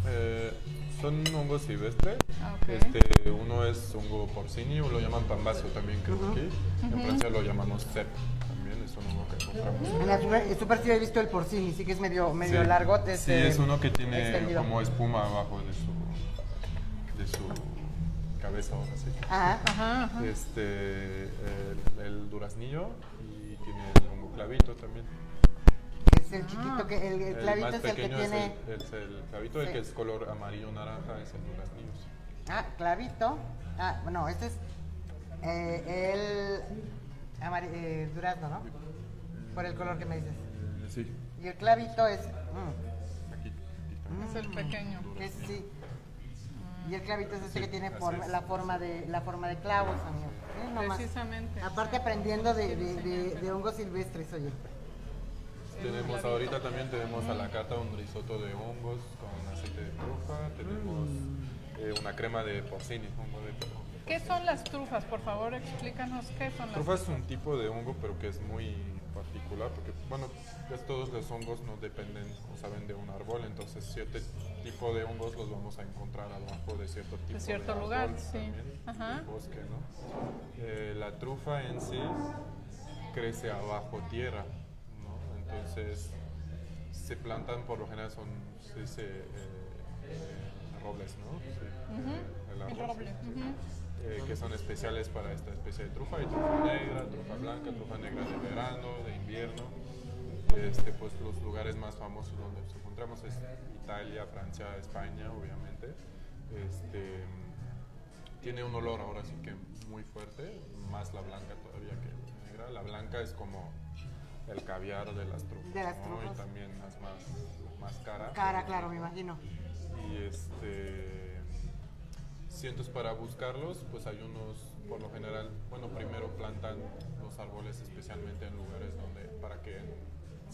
Eh, son hongos silvestres. Ah. Este, uno es hongo porcini, o lo llaman pambazo también, creo aquí. En Francia lo llamamos cep, también es un hongo que encontramos. En la super, super sí he visto el porcini, sí que es medio, medio Sí. largo. Sí, es uno que tiene extendido. como espuma abajo de su, de su cabeza, ahora sí. Ajá. Ajá, ajá. Este, el, el duraznillo y tiene el hongo clavito también. Es el chiquito que, el, el clavito más es el que pequeño tiene. es, el, es el clavito, el Sí. que es color amarillo naranja es el duraznillo. sí. Ah, clavito. Ah, bueno, este es eh, el amari- eh, durazno, ¿no? Por el color que me dices. Sí, Y el clavito es. mm, aquí. aquí Es el pequeño. es sí. Y el clavito es este Sí, que tiene forma- es. la forma de la forma de clavos, amigo. ¿Eh? No más. Precisamente. Aparte aprendiendo de, de, de- de hongos silvestres, oye. Tenemos ahorita también tenemos a la carta un risotto de hongos con aceite de trufa, tenemos eh, una crema de porcini, hongo de porcini. ¿Qué son las trufas? Por favor, explícanos qué son las Trufa es un tipo de hongo, pero que es muy particular, porque, bueno, pues todos los hongos no dependen o saben de un árbol, entonces cierto tipo de hongos los vamos a encontrar abajo de cierto tipo de, cierto lugar, sí. también, Ajá. del bosque, ¿no? Eh, la trufa en sí crece abajo tierra, ¿no? Entonces se plantan, por lo general son, se dice, eh, eh, robles, ¿no? Sí, el El roble. que son especiales para esta especie de trufa. Hay trufa negra, trufa blanca, trufa negra de verano, de invierno. Este, pues los lugares más famosos donde nos encontramos es Italia, Francia, España, obviamente. Este, tiene un olor ahora sí que muy fuerte, más la blanca todavía que la negra. La blanca es como el caviar de las trufas, De las y también es más, más cara. Cara, claro, me imagino. Y este. Cientos para buscarlos, pues hay unos, por lo general, bueno, primero plantan los árboles especialmente en lugares donde, para que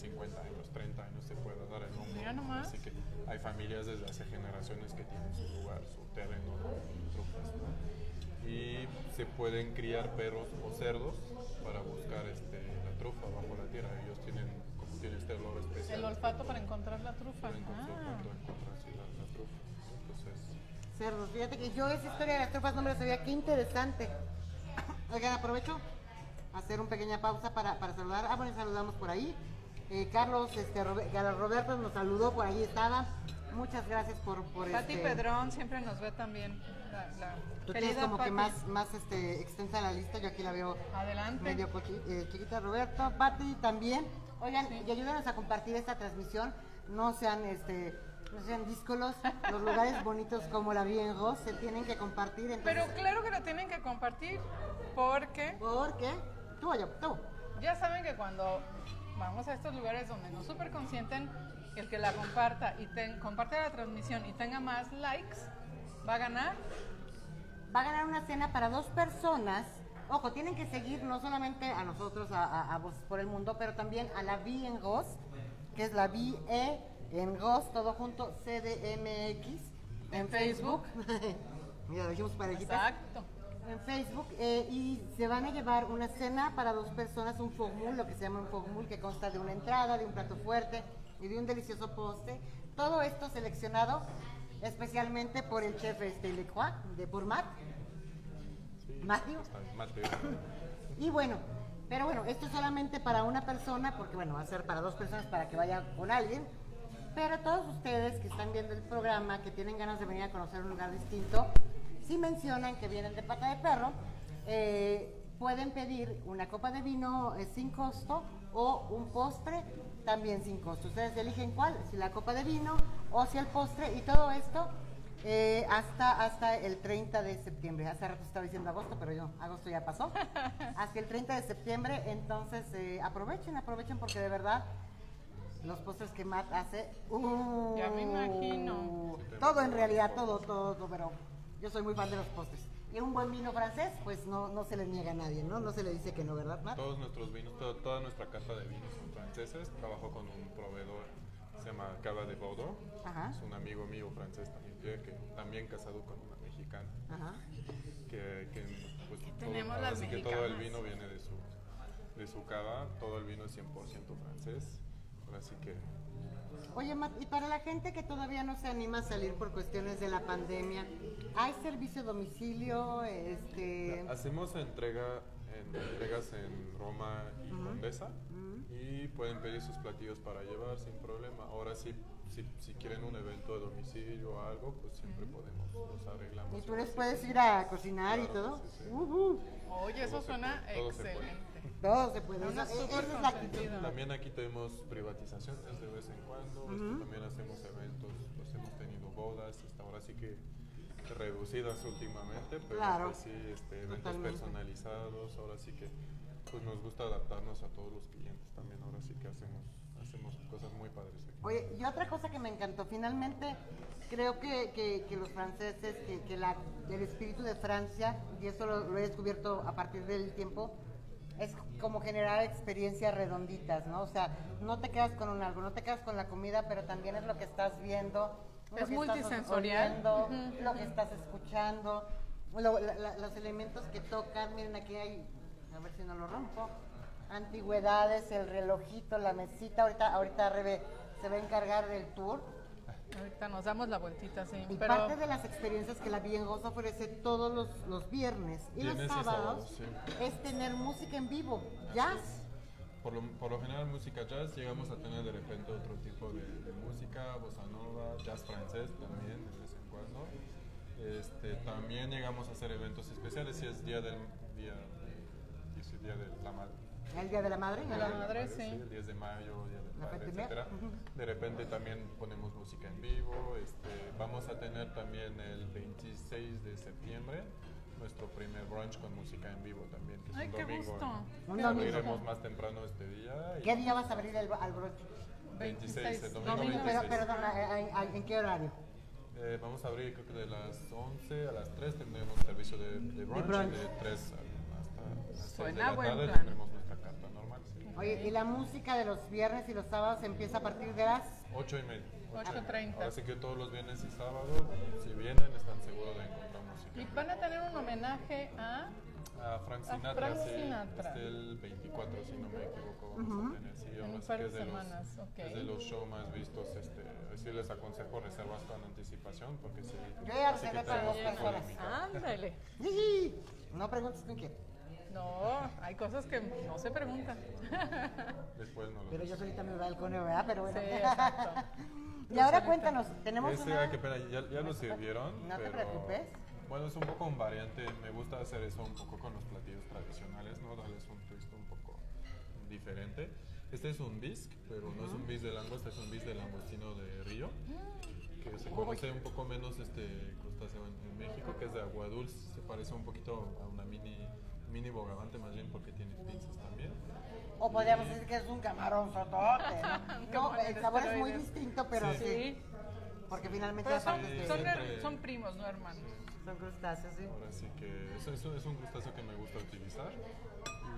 50 años, 30 años se pueda dar el nomás. Así que hay familias desde hace generaciones que tienen su lugar, su terreno de trufas. ¿no? Y se pueden criar perros o cerdos para buscar este, la trufa bajo la tierra. Ellos tienen, como tienen este olor especial. El olfato para encontrar la trufa. Ah. encontrar sí, la, la trufa. Entonces, Cerdos, fíjate que yo esa historia de las tropas no me la sabía, qué interesante. <coughs> Oigan, aprovecho hacer una pequeña pausa para, para saludar. Ah, bueno, saludamos por ahí. Eh, Carlos este, Roberto nos saludó, por ahí estaba. Muchas gracias por, por Pati este, Pedrón siempre nos ve también. La, la Tú tienes como que más, más este, extensa la lista, yo aquí la veo Adelante. medio eh, chiquita. Roberto, Pati también. Oigan, y ayúdenos a compartir esta transmisión. No sean este no sean díscolos. Los lugares <laughs> bonitos como la Vie en Rose se tienen que compartir. Entonces, Pero claro que lo tienen que compartir porque ¿Por qué? Tú, yo, tú. ya saben que cuando vamos a estos lugares donde nos super consienten, el que la comparta y ten- comparte la transmisión y tenga más likes, va a ganar. Va a ganar una cena para dos personas. Ojo, tienen que seguir no solamente a nosotros, a, a, a Voces por el Mundo, pero también a la Vie en Rose. que es la VE en GOS, todo junto, CDMX. En Facebook. Mira, <laughs> dijimos parejitas. Exacto. En Facebook. eh, y se van a llevar una cena para dos personas, un fogmul, lo que se llama un fogmul, que consta de una entrada, de un plato fuerte y de un delicioso postre. Todo esto seleccionado especialmente por el chef este, Lecroix, de. Sí, Matthew. bien, Matthew. <laughs> Y bueno, pero bueno, esto es solamente para una persona, porque bueno, va a ser para dos personas para que vaya con alguien. Pero todos ustedes que están viendo el programa, que tienen ganas de venir a conocer un lugar distinto, si mencionan que vienen de pata de perro, eh, pueden pedir una copa de vino eh, sin costo o un postre también sin costo. Ustedes eligen cuál, si la copa de vino o si el postre y todo esto eh, hasta, hasta el 30 de septiembre. Hace rato estaba diciendo agosto, pero yo, agosto ya pasó. <laughs> hasta el 30 de septiembre, entonces eh, aprovechen, aprovechen porque de verdad los postres que Matt hace. ¡uh! Ya me imagino. Todo en realidad, todo, todo, todo, pero yo soy muy fan de los postres. Y un buen vino francés, pues no, no se le niega a nadie, ¿no? No se le dice que no, ¿verdad, Matt? Todos nuestros vinos, to- toda nuestra carta de vinos son franceses. Trabajo con un proveedor, se llama Cava de Bordeaux. Ajá. Es un amigo mío francés también, que también casado con una mexicana. Ajá. Que, que, pues, todo- tenemos las sí que todo el vino viene de su, de su cava, todo el vino es 100% francés. Ahora sí que Oye, Matt, y para la gente que todavía no se anima a salir por cuestiones de la pandemia, ¿hay servicio a domicilio? Este... Hacemos entrega en, entregas en Roma y Condesa y pueden pedir sus platillos para llevar sin problema. Ahora sí, si, si quieren un evento de domicilio o algo, pues siempre podemos, los arreglamos. ¿Y tú les puedes ir a cocinar y todo? sí. Oye, eso Todo suena excelente. Todo se puede. Una es. También aquí tenemos privatizaciones de vez en cuando, este, también hacemos eventos, pues hemos tenido bodas, hasta ahora sí que reducidas últimamente, pero Claro. pues sí, este, eventos Totalmente. personalizados, ahora sí que pues nos gusta adaptarnos a todos los clientes también, ahora sí que hacemos, hacemos cosas muy padres aquí. Oye, y otra cosa que me encantó, finalmente creo que, que- que los franceses, que, que la, el espíritu de Francia, y eso lo, lo he descubierto a partir del tiempo, es como generar experiencias redonditas, ¿no? O sea, no te quedas con un algo, no te quedas con la comida, pero también es lo que estás viendo. lo Es que estás multisensorial. lo que estás escuchando, lo- la- la- los elementos que tocan. Miren, aquí hay, a ver si no lo rompo. Antigüedades, el relojito, la mesita. Ahorita, ahorita Rebe se va a encargar del tour. Ahorita nos damos la vueltita, sí. Y Pero parte de las experiencias que la Biengosa ofrece todos los, los viernes y los y sábados es tener música en vivo, Así jazz. es. Por lo, por lo general música jazz, llegamos a tener de repente otro tipo de, de música, bossa nova, jazz francés también de vez en cuando. Este, también llegamos a hacer eventos especiales si es día del día, y si es día de la madre. El Día de la Madre. De la Madre, sí. El 10 de mayo, Día del La Padre, etcétera. De repente también ponemos música en vivo. Este, vamos a tener también el 26 de septiembre nuestro primer brunch con música en vivo también, que es Ay, un qué domingo. gusto. ¿no? Un domingo. Abriremos más temprano este día. y ¿Qué día vas a abrir el, al broche? 26, el domingo Domingo. Pero, 26. perdona, ¿en, qué horario? Eh, vamos a abrir creo que de las 11 a las 3 tendremos servicio de, de brunch, brunch. y de 3 hasta las 6 de Suena la buen tarde plan. tendremos nuestra carta normal. sí. Oye, y la música de los viernes y los sábados empieza a partir de las... 8 y media. 8:30. Ahora sí que todos los viernes y sábados, si vienen, están seguros de encontrar música. Y van a tener un homenaje a A Frank A Sinatra, Frank sí, Sinatra. este el 24, si no me equivoco, vamos a tener. Sí, En un par que de es de, semanas, los, ok. es de los shows más vistos. Este, sí les aconsejo reservas con anticipación porque sí. Yo ya reservé para dos personas. Ándale. No preguntes con quién. No, hay cosas que no se preguntan. Después no lo Pero yo solita me voy al coneo, ¿verdad? Pero bueno. Sí, exacto. <laughs> y ahora cuéntanos, tenemos Ese, una... qué pena, ya, ya lo sirvieron. <laughs> No te preocupes. Bueno, es un poco un variante. Me gusta hacer eso un poco con los platillos tradicionales, ¿no? Darles un twist un poco diferente. Este es un bisque, pero no es un bisque de langosta, es un bisque de langostino de río, que se conoce un poco menos este crustáceo en, en México, que es de agua dulce. Se parece un poquito a una mini, mini bogavante, más bien porque tiene pinzas también. O podríamos decir que es un camarón sotote. ¿no? <laughs> No, el sabor es muy distinto, pero sí. Sí. Porque finalmente Pero son, de- son, siempre- son primos, no hermanos. son crustáceos, sí. Ahora sí que eso, eso es un crustáceo que me gusta utilizar.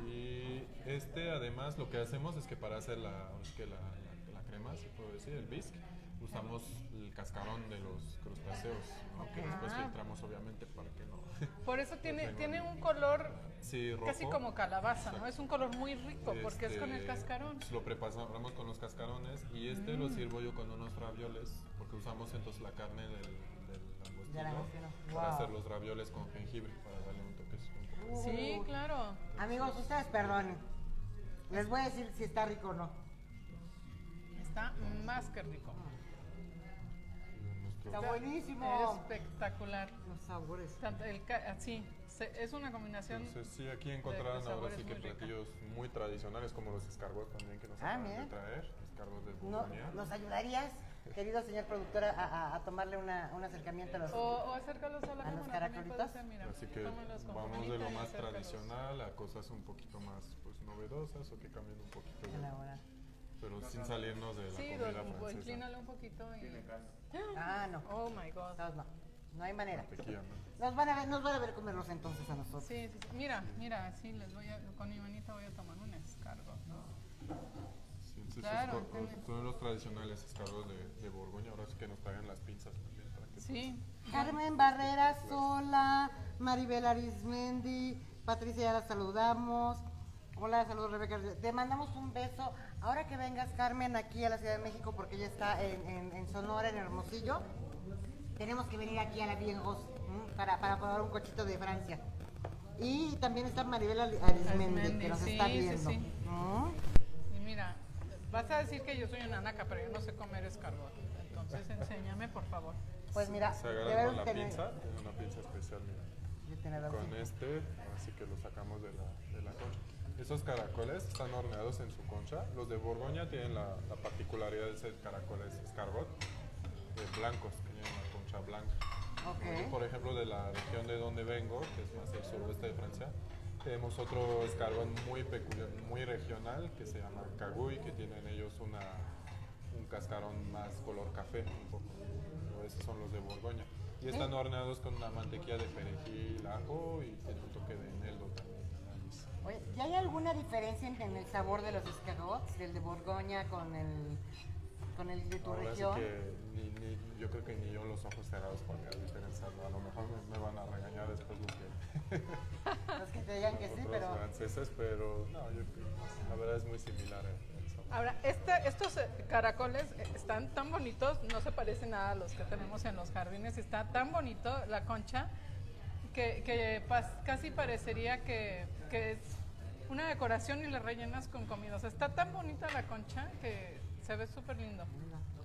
Y este además lo que hacemos es que para hacer la, es que la, la- la crema crema, se puede decir, el bisque, usamos el cascarón de los crustáceos, ¿no? que después Ah. filtramos obviamente para que no... Por eso tiene, tiene un color Sí, rojo. casi como calabaza, ¿no? Es un color muy rico porque es con el Este, cascarón. Lo preparamos con los cascarones y este Mm. lo sirvo yo con unos ravioles porque usamos entonces la carne del, del langostino. para Wow. hacer los ravioles con jengibre para darle un toque un poco. Sí, claro. Amigos, ustedes perdonen. Les voy a decir si está rico o no. Está más que rico. Está buenísimo. Espectacular. Los sabores. Tanto el ca- sí, se- es una combinación. Entonces sí, aquí encontrarán de ahora sabores sí que muy rica. platillos muy tradicionales como los escargots también que nos Ah, acaban de mira. traer, escargots de. ¿Nos ayudarías, querido señor productor, a, a- a tomarle una, un acercamiento a los... O, o acércalos a la ¿A los caracolitos? ser, mira. Así que vamos de lo más tradicional a cosas un poquito más pues novedosas o que cambien un poquito, de-. Pero sin salirnos de la Sí, comida francesa. inclínalo un poquito. Y... Ah, no. Oh my god. No, no. No hay manera. Mantequilla, ¿no? Nos van a ver, nos van a ver comerlos entonces a nosotros. Sí, sí, sí. Mira, mira, sí, les voy a, con mi manita voy a tomar un escargo. Sí, entonces Claro, tiene- son los tradicionales escargots de, de Borgoña. Ahora sí que nos traigan las pinzas también para que Sí, Carmen Barrera Sola, Maribel Arismendi, Patricia, ya la saludamos. Hola, saludos Rebeca. Te mandamos un beso. Ahora que vengas, Carmen, aquí a la Ciudad de México, porque ella está en, en- en Sonora, en Hermosillo, tenemos que venir aquí a la Viejos para, para probar un cochito de Francia. Y también está Maribel Ari- Arismendi, que nos sí, está sí, viendo. sí. ¿Mm? y mira, vas a decir que yo soy una naca, pero yo no sé comer escargot. Entonces enséñame, por favor. Pues mira, se debe agarran con la tener- pinza, es una pinza especial, mira. Con así. este, así que lo sacamos de la, de la concha. Esos caracoles están horneados en su concha. Los de Borgoña tienen la, la particularidad de ser caracoles escargot eh, blancos, que tienen la concha blanca. Por ejemplo, de la región de donde vengo, que es más el suroeste de Francia, tenemos otro escargot muy peculiar, muy regional, que se llama caguy, que tienen ellos una, un cascarón más color café, un poco. Esos son los de Borgoña. Y están horneados con una mantequilla de perejil, ajo y tiene un toque de eneldo también. Oye, ¿y hay alguna diferencia en, en el sabor de los escargots, del de Borgoña con el, con el de tu Ahora sí región? que ni, ni- yo creo que ni yo los ojos cerrados podría diferenciarlo. A lo mejor me, me van a regañar después los que... <laughs> Los que te digan que sí, otros pero... franceses, pero no, yo creo que la verdad es muy similar el, el sabor. Ahora, este- estos eh, caracoles eh, están tan bonitos, no se parecen nada a los que tenemos en los jardines. Está tan bonito la concha que, que pas- casi parecería que, que es una decoración y le rellenas con comida. O sea, está tan bonita la concha que se ve súper lindo.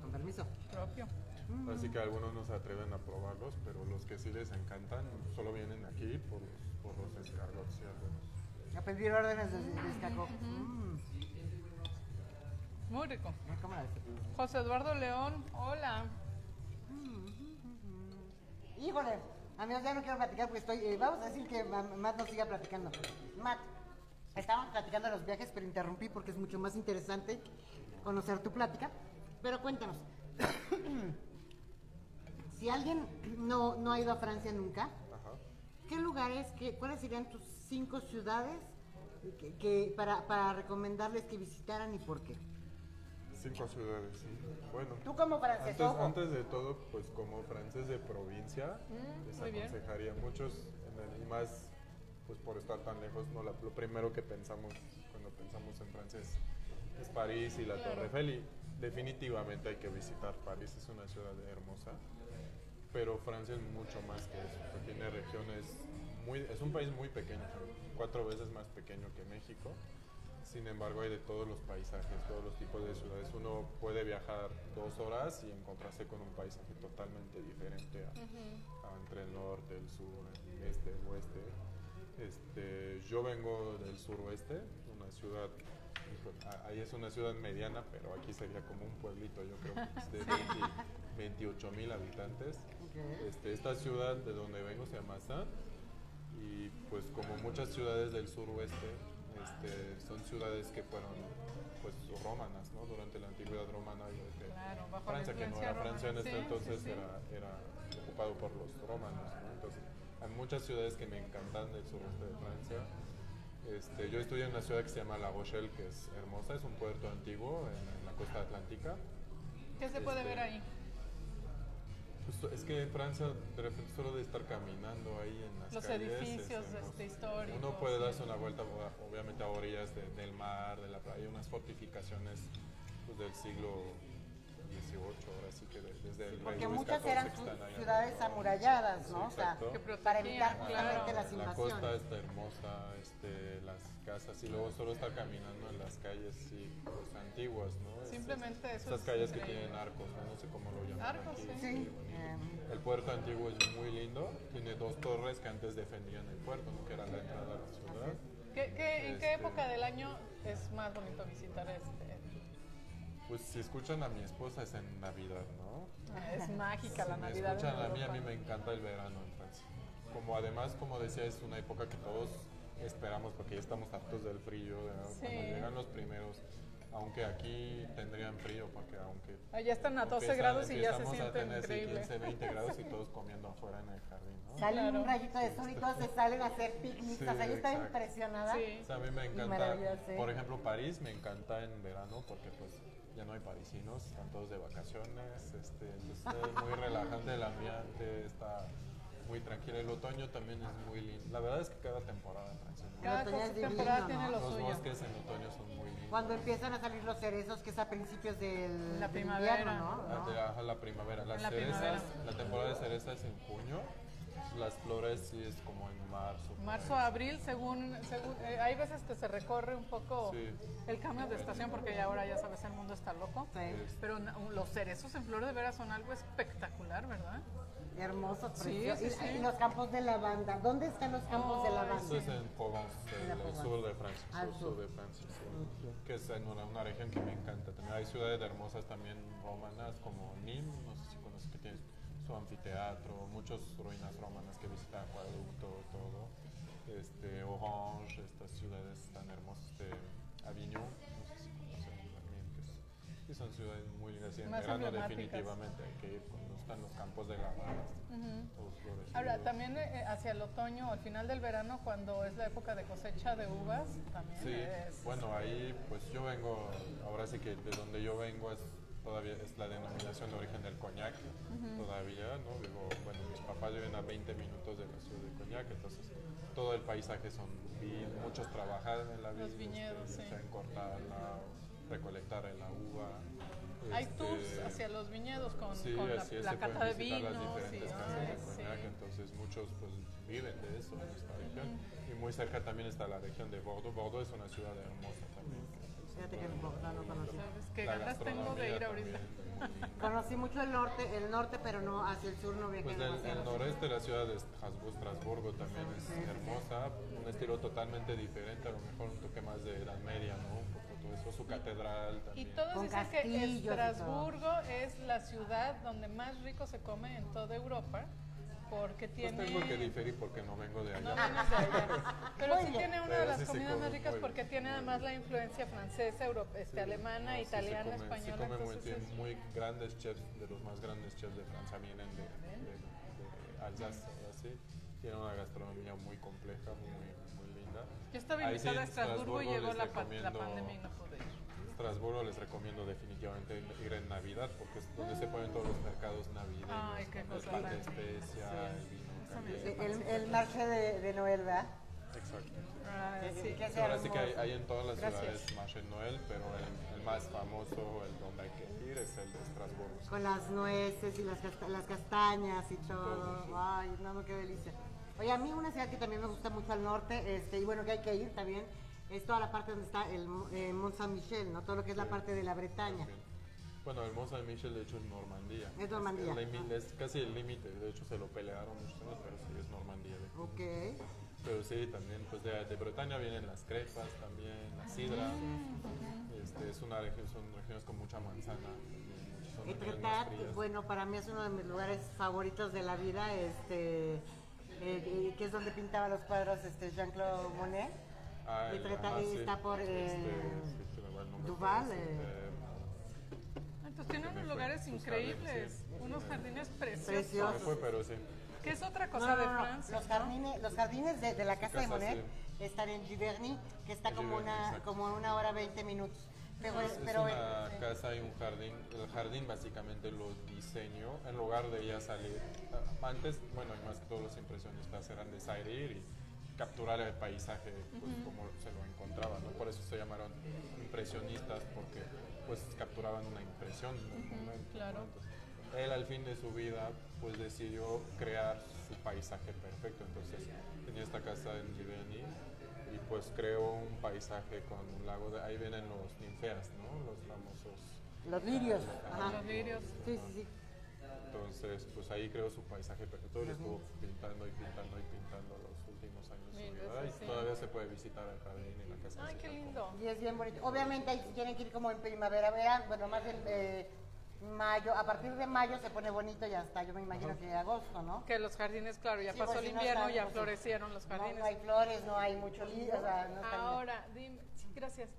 Con permiso. Propio. Así que algunos no se atreven a probarlos, pero los que sí les encantan solo vienen aquí por los, por los escargots y algunos. A pedir órdenes de, de escargot. Mm, Muy rico. ¿Cómo la ves? José Eduardo León, hola. Híjole, amigos, ya no quiero platicar porque estoy... eh, vamos a decir que Ma- Matt nos siga platicando. Matt, estábamos platicando de los viajes, pero interrumpí porque es mucho más interesante conocer tu plática. Pero cuéntanos, <coughs> si alguien no, no ha ido a Francia nunca, Ajá. ¿qué lugares, qué, cuáles serían tus cinco ciudades que, que- para, para recomendarles que visitaran y por qué? Cinco ciudades, sí. Bueno. Tú como francés, Antes, antes de todo, pues como francés de provincia, les muy bien. aconsejaría muchos, en el- y más pues por estar tan lejos, no la- lo primero que pensamos cuando pensamos en francés es París y la Claro. Torre Eiffel y definitivamente hay que visitar París, es una ciudad hermosa, pero Francia es mucho más que eso, porque tiene regiones muy, es un país muy pequeño, cuatro veces más pequeño que México. Sin embargo, hay de todos los paisajes, todos los tipos de ciudades. Uno puede viajar dos horas y encontrarse con un paisaje totalmente diferente a- a entre el norte, el sur, el este, el oeste. Este, yo vengo del suroeste, una ciudad, ahí es una ciudad mediana, pero aquí sería como un pueblito, yo creo que de <laughs> 20 28 mil habitantes. Ok. Este, esta ciudad de donde vengo se llama San y pues como muchas ciudades del suroeste este, son ciudades que fueron pues romanas ¿no? durante la antigüedad romana y desde Claro, bajo Francia que no era Francia en este Sí, entonces sí, sí. Era, era ocupado por los romanos ¿no? entonces hay muchas ciudades que me encantan del suroeste de Francia Este, yo estudié en una ciudad que se llama La Rochelle, que es hermosa, es un puerto antiguo en, en la costa atlántica. ¿Qué se puede Este, ver ahí? Justo, es que en Francia de repente solo de estar caminando ahí en las Los calles, edificios, este, históricos, Uno puede darse una vuelta obviamente a orillas de- del mar, de la playa, unas fortificaciones pues, del siglo XVIII, ahora sí que de- desde el rey Porque muchas eran que ciudades amuralladas, Sí, ¿no? o sea. Que para evitar justamente claro. las La costa invasiones. está hermosa, este, las casas y luego solo estar caminando en las calles sí, pues, antiguas, ¿no? Simplemente eso Esas es calles que increíble. tienen arcos, ¿no? No sé cómo lo llaman Arcos, aquí. sí. Sí, em. El puerto antiguo es muy lindo, tiene dos torres que antes defendían el puerto, ¿no? que era la entrada a la ciudad. ¿Qué- qué- ¿En qué Este- época del año es más bonito visitar este? Pues si escuchan a mi esposa es en Navidad, ¿no? Es mágica la Si me Navidad. en escuchan a mí, a mí me encanta el verano en Francia. Como además, como decía, es una época que todos esperamos porque ya estamos hartos del frío, ¿verdad? Sí. cuando llegan los primeros, aunque aquí tendrían frío porque aunque... Allá están a 12 empiezan- grados y ya se empezamos a sienten tener, increíble. 15, 20 grados y <laughs> todos comiendo afuera en el jardín, ¿no? Sale Claro. un rayito de sol y todos se salen a hacer picnics. Sí, o sea, yo estaba impresionada. Sí. O sea, a mí me encanta, por ejemplo, París me encanta en verano porque pues ya no hay parisinos, están todos de vacaciones, este, entonces es muy relajante el ambiente, está muy tranquilo. El otoño también es muy lindo. La verdad es que cada temporada en Francia. Cada otoño es divino, temporada ¿no? tiene lo los suyo. bosques en otoño son muy lindos. Cuando empiezan a salir los cerezos, que es a principios del, La del primavera. invierno, ¿no? Ah, ¿no? de- ajá, la primavera. Las La cerezas, primavera. la temporada de cerezas es en junio. Las flores sí es como en marzo. Marzo, abril, según, según eh, hay veces que se recorre un poco Sí. el cambio de estación porque ya ahora ya sabes el mundo está loco. Sí. Pero los cerezos en flor de veras son algo espectacular, ¿verdad? Hermosos, Sí, preciosos. sí, y, los campos de lavanda. ¿Dónde están los campos de lavanda? Esto es en Provence, En la el, Provence. sur de Francia, Al sur, sur. sur de Francia, sí. que es en una, una región que me encanta. También hay ciudades hermosas también romanas como Nîmes, no sé si conoces que tiene su anfiteatro, muchas ruinas romanas que visitan acueducto, todo. Este, Orange, estas ciudades tan hermosas de Avignon, no sé si conocen también, que es- y son ciudades muy lindas. Y en verano definitivamente hay que ir cuando están los campos de lavanda, todos florecidos. Ahora, también eh, hacia el otoño, al final del verano, cuando es la época de cosecha de uvas, también Sí, es... bueno, ahí pues yo vengo, ahora sí que de donde yo vengo es todavía es la denominación de origen del coñac, todavía, ¿no? Digo, bueno, mis papás viven a 20 minutos de la ciudad de Coñac, entonces todo el paisaje son vid, muchos trabajan en la vid, Los viñedos, este, sí. cortarla, recolectar la uva. Hay este, tours hacia los viñedos con, Sí, con la, es, la cata de vinos. las diferentes casas ay, de Coñac, sí. entonces muchos pues viven de eso en esta región. Y muy cerca también está la región de Bordeaux. Bordeaux es una ciudad hermosa también. Fíjate que no, no conocí. ¿Sabes qué La ganas tengo de ir ahorita? <laughs> Conocí mucho el norte, el norte, pero no hacia el sur no viajé Pues el, demasiado. el noreste de la ciudad de Estrasburgo, Estrasburgo también es hermosa, un estilo totalmente diferente, a lo mejor un toque más de Edad Media, ¿no? Un poco todo eso, su catedral Y también. todos Con dicen que y. Estrasburgo es la ciudad donde más rico se come en toda Europa, porque Pues tiene... tengo que diferir porque no vengo de No allá. vienes de allá. Pero sí tiene una de las comidas come más ricas porque tiene además la influencia francesa, este, alemana, No, sí se italiana, come- se española. come muy, entonces tiene es- muy grandes chefs, de los más grandes chefs de Francia vienen de, de, de Alsace, así. Tiene una gastronomía muy compleja, muy, muy linda. Yo estaba invitada a Estrasburgo y llegó la, pa- la recomiendo- pandemia y no. Estrasburgo les recomiendo definitivamente ir en Navidad porque es donde se ponen todos los mercados navideños. Ay, qué ¿no? el cosa pan de especia, sí. el vino. El, el marche de, de Noel, ¿verdad? Exacto. Ah, sí. que Ahora sí que hay, hay en todas las Gracias. ciudades Marché Noel, pero el, el más famoso, el donde hay que ir, es el de Estrasburgo. Con las nueces y las, casta- las castañas y todo. Todo, sí. Ay, no, no, qué delicia. Oye, a mí una ciudad que también me gusta mucho al norte, este, y bueno, que hay que ir también, es toda la parte donde está el eh, Mont Saint-Michel, ¿no? Todo lo que es la parte de la Bretaña. Bueno, el Mont Saint-Michel de hecho es Normandía. Es Normandía. es casi el límite, de hecho se lo pelearon muchos años, pero sí es Normandía. de- Ok. Pero sí, también pues de, de Bretaña vienen las crepas también, la sidra. Este, es una región, son regiones con mucha manzana. también, son Y regiones más Tretat, frías. bueno, para mí es uno de mis lugares favoritos de la vida, este, eh, que es donde pintaba los cuadros este, Jean-Claude Monet. Ah, el- Tretat ajá, sí. está por eh, Este, va el nombre, Duval. eh, eh, Entonces tiene unos fue. lugares increíbles, sí. unos jardines preciosos. Preciosos. fue, pero sí. Que es otra no, cosa no, de no, Francia. Los jardines, los jardines de, de la casa, de casa, Monet sí. estar en Giverny, que está como Giverny, una, exacto. como una hora 20 minutos. Pero, Es, es pero, una eh, casa y un jardín. El jardín básicamente lo diseñó en lugar de ya salir. ah, Antes, bueno, y más que todos los impresionistas eran de salir y capturar el paisaje pues, como se lo encontraban, ¿no? Por eso se llamaron impresionistas, porque pues capturaban una impresión en un momento. ¿no? claro. Entonces, él al fin de su vida pues decidió crear su paisaje perfecto. Entonces tenía esta casa en Giverny y pues creó un paisaje con un lago. De, ahí vienen los ninfeas, ¿no? Los famosos. los lirios. Ajá. Los lirios. Sí, sí, sí. Entonces, pues ahí creó su paisaje perfecto. Él estuvo pintando y pintando y pintando los últimos años de vida. Y todavía se puede visitar el jardín y la casa. Ay, de qué lindo. Y es bien bonito. Obviamente tienen que ir como en primavera, verano, bueno, más en eh, mayo. A partir de mayo se pone bonito y hasta yo me imagino que agosto, ¿no? Que los jardines, claro, ya Sí, pasó pues, el no invierno, están, ya pues, florecieron los No, jardines. no hay flores, no hay mucho lío, o sea, no Ahora, dime, sí, gracias.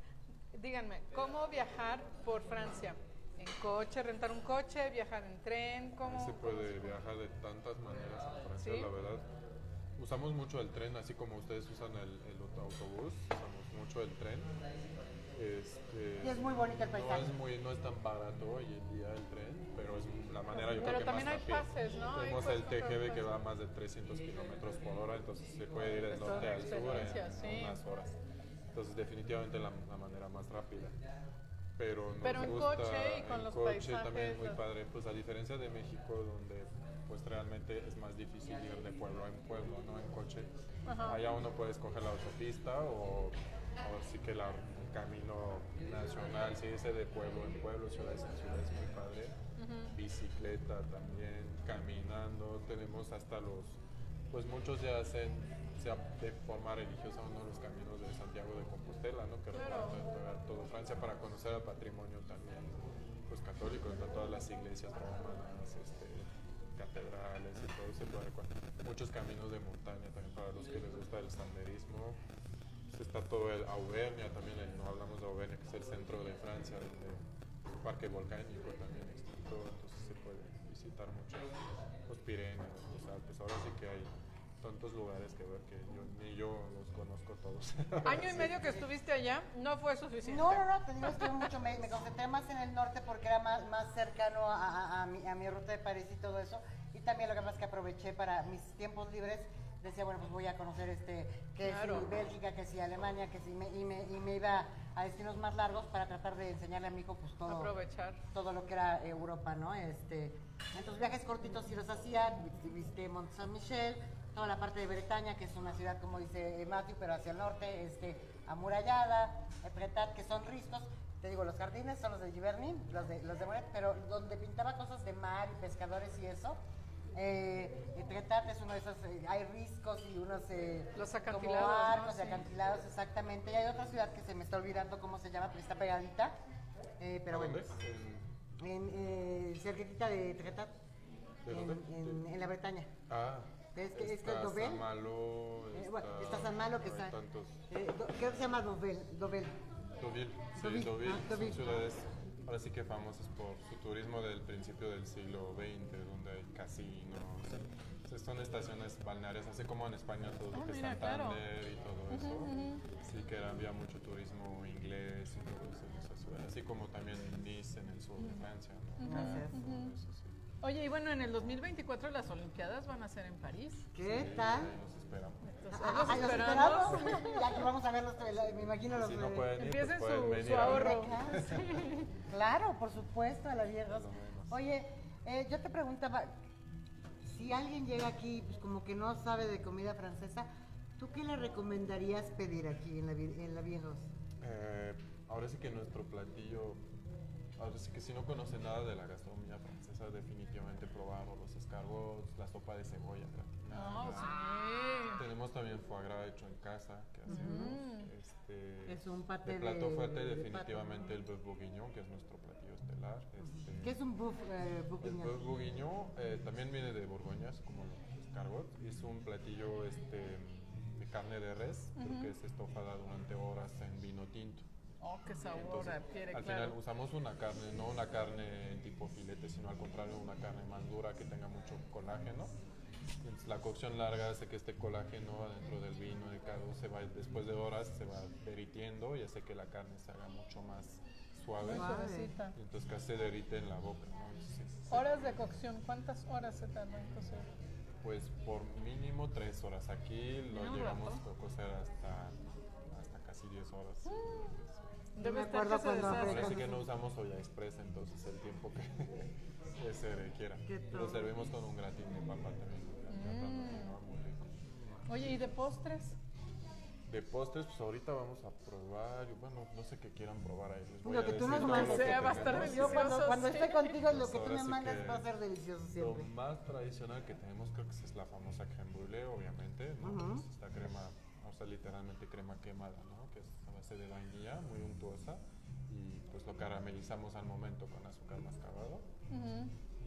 Díganme, ¿cómo viajar por Francia? ¿En coche, rentar un coche, viajar en tren? ¿Cómo? Se puede viajar de tantas maneras en Francia, Sí. la verdad. Usamos mucho el tren, así como ustedes usan el, el autobús, usamos mucho el tren. Este, Y es muy bonito el No paisaje. es, muy, no es tan barato hoy en día el tren, pero es la manera yo Pero creo que también más hay rápida. pases, ¿no? Hay Tenemos el TGV que va a más de 300 kilómetros por hora, entonces se puede ir del norte al sur en, sí. unas horas. Entonces definitivamente la, la manera más rápida. Pero, nos Pero en gusta, coche y con en los coche paisajes, también es muy padre, pues a diferencia de México donde pues realmente es más difícil ir de pueblo en pueblo, ¿no? En coche. Allá uno puede escoger la autopista o, o sí que la, un camino nacional, sí, ese de pueblo en pueblo, ciudades en ciudades muy padre. Bicicleta también, caminando, tenemos hasta los, pues muchos ya hacen sea de forma religiosa uno de los caminos de Santiago de Compostela, ¿no? Que Claro. recorre toda Francia para conocer el patrimonio también pues católico, están todas las iglesias romanas, este, catedrales y todo se puede recorrer. Muchos caminos de montaña también para los que les gusta el senderismo. Pues está todo el Auvernia también, el- no hablamos de Auvernia, que es el centro de Francia, donde un parque volcánico también extinto, entonces se puede visitar mucho los Pirineos, los Alpes. Ahora sí que hay tantos lugares que ver que yo, ni yo los conozco todos. <laughs> Año y medio que estuviste allá, no fue suficiente. No, no, no, te digo, estuve mucho, me, me concentré más en el norte porque era más, más cercano a, a- a mi, a mi ruta de París y todo eso. Y también lo que pasa es que aproveché para mis tiempos libres. Decía, bueno, pues voy a conocer este, que Claro. si Bélgica, que si Alemania, que si me, y, me, y me iba a destinos más largos para tratar de enseñarle a mi hijo pues todo, Aprovechar. todo lo que era Europa, ¿no? Este, entonces viajes cortitos sí los hacía, vis- visité Mont Saint-Michel, toda la parte de Bretaña, que es una ciudad, como dice Matthew, pero hacia el norte, este, amurallada, eh, Bretat, que son riscos. Te digo, los jardines son los de Giverny, los de, los de Moret, pero donde pintaba cosas de mar y pescadores y eso. Eh, y Bretat es uno de esos, eh, hay riscos y unos eh, Los como acantilados, ¿no? arcos y Sí. acantilados, exactamente. Y hay otra ciudad que se me está olvidando cómo se llama, pero está pegadita. Eh, pero bueno, ¿Dónde? En- en eh, cerquitita de Tretat, ¿De en, en- en la Bretaña. Ah, Es que- es que está Dovel. San Malo, Eh, está, bueno, está San Malo que está. tantos. eh, do- creo que se llama Dovel. Dovel. Deauville, sí, Deauville, Deauville, ah, son Deauville. ciudades ahora sí que famosas por su turismo del principio del siglo XX, donde hay casinos, son estaciones balnearias, así como en España todo lo Ah, que es mira, claro. Santander y todo eso. Sí que había mucho turismo inglés y todo eso en esas ciudades, así como también Nice en el sur de Francia, ¿no? Es. Todo eso, sí. Oye, y bueno, en el 2024 las Olimpiadas van a ser en París. ¿Qué Sí, tal? los esperamos. Entonces, Ah, los ah, los esperamos. esperamos. Y aquí vamos a verlos, me imagino los Si no de- pueden ir, pues Empiecen pueden su- venir su a ahorro. ver. Sí. Claro, por supuesto, a la vieja. Oye, eh, yo te preguntaba, si alguien llega aquí, pues como que no sabe de comida francesa, ¿tú qué le recomendarías pedir aquí en la, en la Viejos? Eh, ahora sí que nuestro platillo, ahora sí que si no conoce nada de la gastronomía francesa, definitivamente probar los escargots, la sopa de cebolla No, gratinada. sí. Tenemos también foie gras hecho en casa que hacemos. Este, Es un paté de plato de- fuerte de definitivamente el bœuf bourguignon, que es nuestro platillo estelar. Este, ¿Qué es un buff eh, el bourguignon? bœuf bourguignon eh, también viene de Borgoña, es como los escargots. Es un platillo este, de carne de res, pero que es estofada durante horas en vino tinto. Oh, qué sabor Entonces, adquiere, al claro. final usamos una carne, no una carne tipo filete, sino al contrario una carne más dura que tenga mucho colágeno Entonces, la cocción larga hace que este colágeno dentro del vino, del caldo, se va, después de horas se va derritiendo y hace que la carne se haga mucho más suave. Suavecita. Y entonces casi se derrite en la boca. ¿no? Entonces, sí, Horas de cocción, ¿cuántas horas se tarda en cocer? pues por mínimo tres horas. Aquí lo No, llegamos rato. a cocer hasta, hasta casi 10 horas. Debe me estar acuerdo que se cuando sí Sí. que no usamos olla express, entonces el tiempo que, <laughs> que se requiera. Lo servimos con un gratín de papa también. Mm. Oye, ¿y de postres? De postres, pues ahorita vamos a probar, bueno, no sé qué quieran probar ahí. Les voy Lo a que tú nos lo que Sea, va a estar delicioso. Yo cuando, cuando sí. esté contigo, lo que Pues tú me sí mandas que va a ser delicioso Lo siempre. más tradicional que tenemos creo que es la famosa creme brûlée, obviamente, ¿no? Es esta crema, o sea, literalmente crema quemada, ¿no? Que es a base de vainilla, muy untuosa, y pues lo caramelizamos al momento con azúcar mascabado.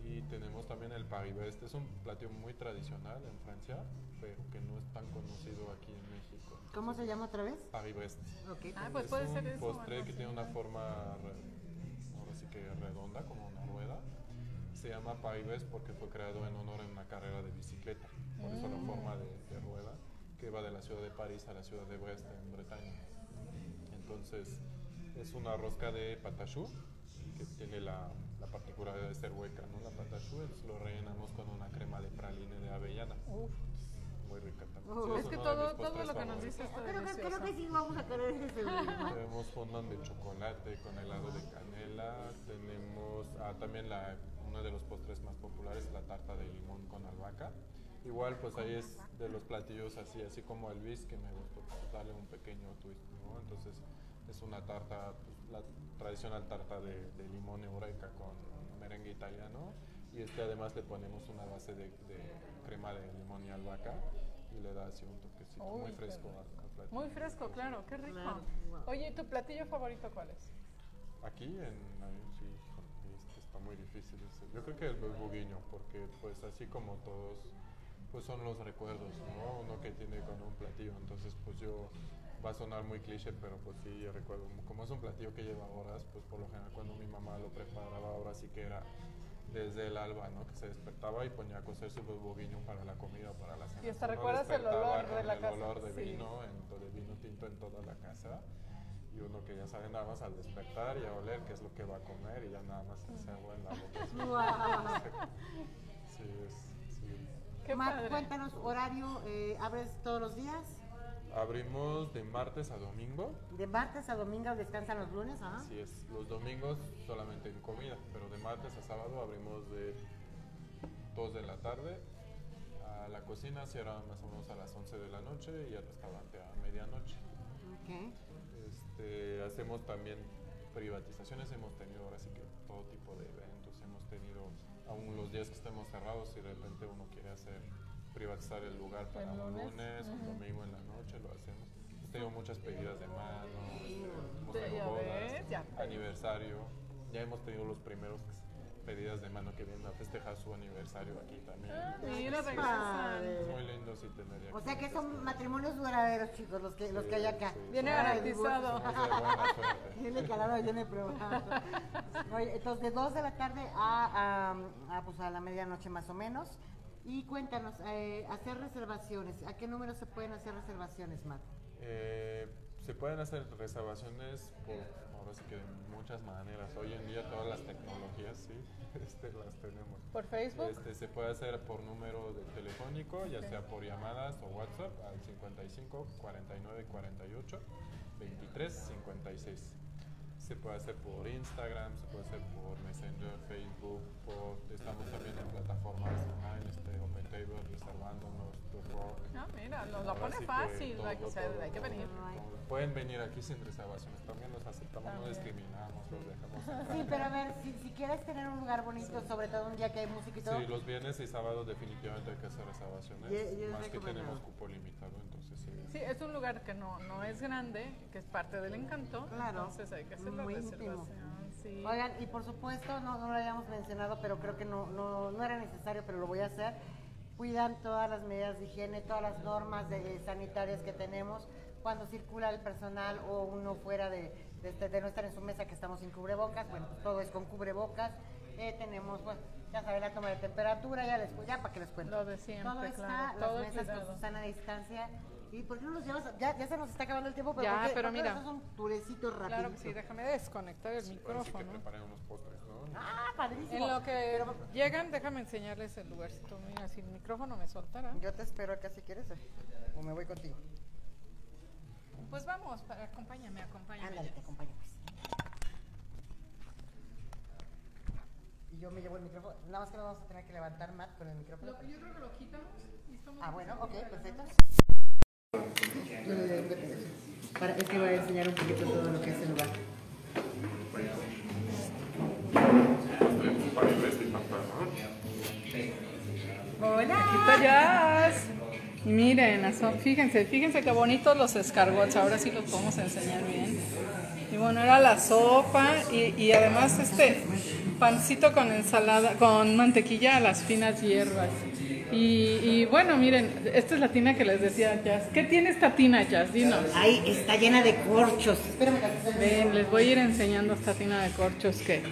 Y tenemos también el Paris-Brest, es un platillo muy tradicional en Francia, pero que no es tan conocido aquí en México. ¿Cómo se llama otra vez? Paris-Brest. Ok. Ah, pues es puede un ser eso. postre que tiene una forma, ahora sí que redonda, como una rueda. Se llama Paibes porque fue creado en honor en una carrera de bicicleta. Por eso la forma de, de rueda que va de la ciudad de París a la ciudad de Brest en Bretaña. Entonces es una rosca de patachou que tiene la, la particularidad de ser hueca, ¿no? La patachou, lo rellenamos con una crema de praline de avellana. Uf. Muy rica también. Uf. Sí, Es es que todo, todo postres lo que nos dices está Creo que, creo que sí vamos a querer ese. <laughs> Tenemos fondant de chocolate con helado de canela. Tenemos ah, también la, uno de los postres más populares, la tarta de limón con albahaca. Igual, pues ahí es de los platillos así, así como el bis, que me gustó pues, darle un pequeño twist, ¿no? Entonces es una tarta, pues, la tradicional tarta de, de limón eureka con merengue italiano. Y este además le ponemos una base de, de crema de limón y albahaca y le da así un toquecito Uy, muy fresco al, al platillo. Muy fresco, claro, qué rico. Oye, ¿y tu platillo favorito cuál es? Aquí en sí, este está muy difícil. ese. Yo creo que el buguiño, porque pues así como todos, pues son los recuerdos, ¿no? Uno que tiene con un platillo, entonces pues yo, va a sonar muy cliché, pero pues sí, yo recuerdo, como es un platillo que lleva horas, pues por lo general cuando mi mamá lo preparaba, ahora sí que era desde el alba, ¿no? Que se despertaba y ponía a cocer su buguiño para la comida, para la cena. Y hasta Uno recuerdas el olor de la el casa. olor de Sí. vino, en el vino tinto en toda la casa y uno que ya sabe nada más al despertar y a oler qué es lo que va a comer y ya nada más se agua en la boca. <laughs> Sí, es. Qué Mar, padre. cuéntanos, horario, eh, ¿abres todos los días? Abrimos de martes a domingo. ¿De martes a domingo descansan los lunes? Ajá. Así es, los domingos solamente en comida, pero de martes a sábado abrimos de 2 de la tarde. A la cocina cierra más o menos a las 11 de la noche y al restaurante a medianoche. Ok. Este, hacemos también privatizaciones, hemos tenido ahora sí que todo tipo de eventos, hemos tenido aún los días que estemos cerrados, si de repente uno quiere hacer privatizar el lugar para El un lunes, lunes, un domingo en la noche, lo hacemos. Hemos tenido muchas pedidas de mano, hemos tenido bodas, ves, ya. aniversario, ya hemos tenido los primeros pedidas de mano que vienen a festejar su aniversario aquí también. Ah, mira, regresan. Es muy lindo sí tener O sea que son matrimonios duraderos, chicos, los que, los que hay acá. sí, Viene garantizado. Tiene calado, <laughs> viene probando. Oye, entonces de 2 de la tarde a, a, a, pues a la medianoche más o menos. Y cuéntanos, eh, hacer reservaciones. ¿A qué número se pueden hacer reservaciones, Matt? Eh, se pueden hacer reservaciones por, ahora sí que de muchas maneras. Hoy en día todas las tecnologías, sí, <laughs> este, las tenemos. ¿Por Facebook? Este, se puede hacer por número de telefónico, ya sea por llamadas o WhatsApp al 55 49 48 23 56. Se puede hacer por Instagram, se puede hacer por Messenger, Facebook, por, estamos también en plataformas online, este, OpenTable, reservándonos, Dropbox. Ah, mira, nos lo pone fácil, todo, hay, que, todo, hay que todo, venir. todo. Pueden venir aquí sin reservaciones, también los aceptamos, no discriminamos, los dejamos. Sí, pero a ver, si, si quieres tener un lugar bonito, sobre todo un día que hay música y todo, Sí, los viernes y sábados definitivamente hay que hacer reservaciones, más que tenemos cupo limitado, entonces sí. Sí, es un lugar que no, no es grande, que es parte del encanto. Claro, Entonces hay que hacer muy íntimo. Sí. Oigan, y por supuesto, no, no lo habíamos mencionado, pero creo que no, no, no era necesario, pero lo voy a hacer. Cuidan todas las medidas de higiene, todas las normas de- sanitarias que tenemos cuando circula el personal o uno fuera de, de, este- de no estar en su mesa que estamos sin cubrebocas. Bueno, pues todo es con cubrebocas. Eh, tenemos, bueno, Ya saben, la toma de temperatura, ya les ya para que les cuento. Lo de siempre, Todo está, claro, las todo mesas cuidado. con su sana distancia. ¿Y por qué no los llevas? Ya, ya se nos está acabando el tiempo, pero Ya, ¿por qué- pero mira. los haces un turecito rápido? Claro que sí, déjame desconectar el que micrófono. preparen unos postres, ¿no? Ah, padrísimo. En lo que llegan, déjame enseñarles el lugarcito. Mira, si el micrófono me soltara. Yo te espero acá si quieres, eh, o me voy contigo. Pues vamos, para- acompáñame, acompáñame. Ándale, te acompaño pues. Y yo me llevo el micrófono. Nada más que no vamos a tener que levantar Matt con el micrófono. Lo- yo creo que lo quitamos y estamos Ah, bueno, ok, perfecto. Yo le doy un botella. Para, es que voy a enseñar un poquito todo lo que es el lugar. Hola. Aquí está Jazz. Miren, fíjense, fíjense qué bonitos los escargots. Ahora sí los podemos enseñar bien. Y bueno, era la sopa y, y además este pancito con ensalada, con mantequilla a las finas hierbas. Y, y bueno, miren, esta es la tina que les decía Jazz. ¿Qué tiene esta tina, Jazz? Dinos. Ahí está llena de corchos. Ven, les voy a ir enseñando esta tina de corchos que...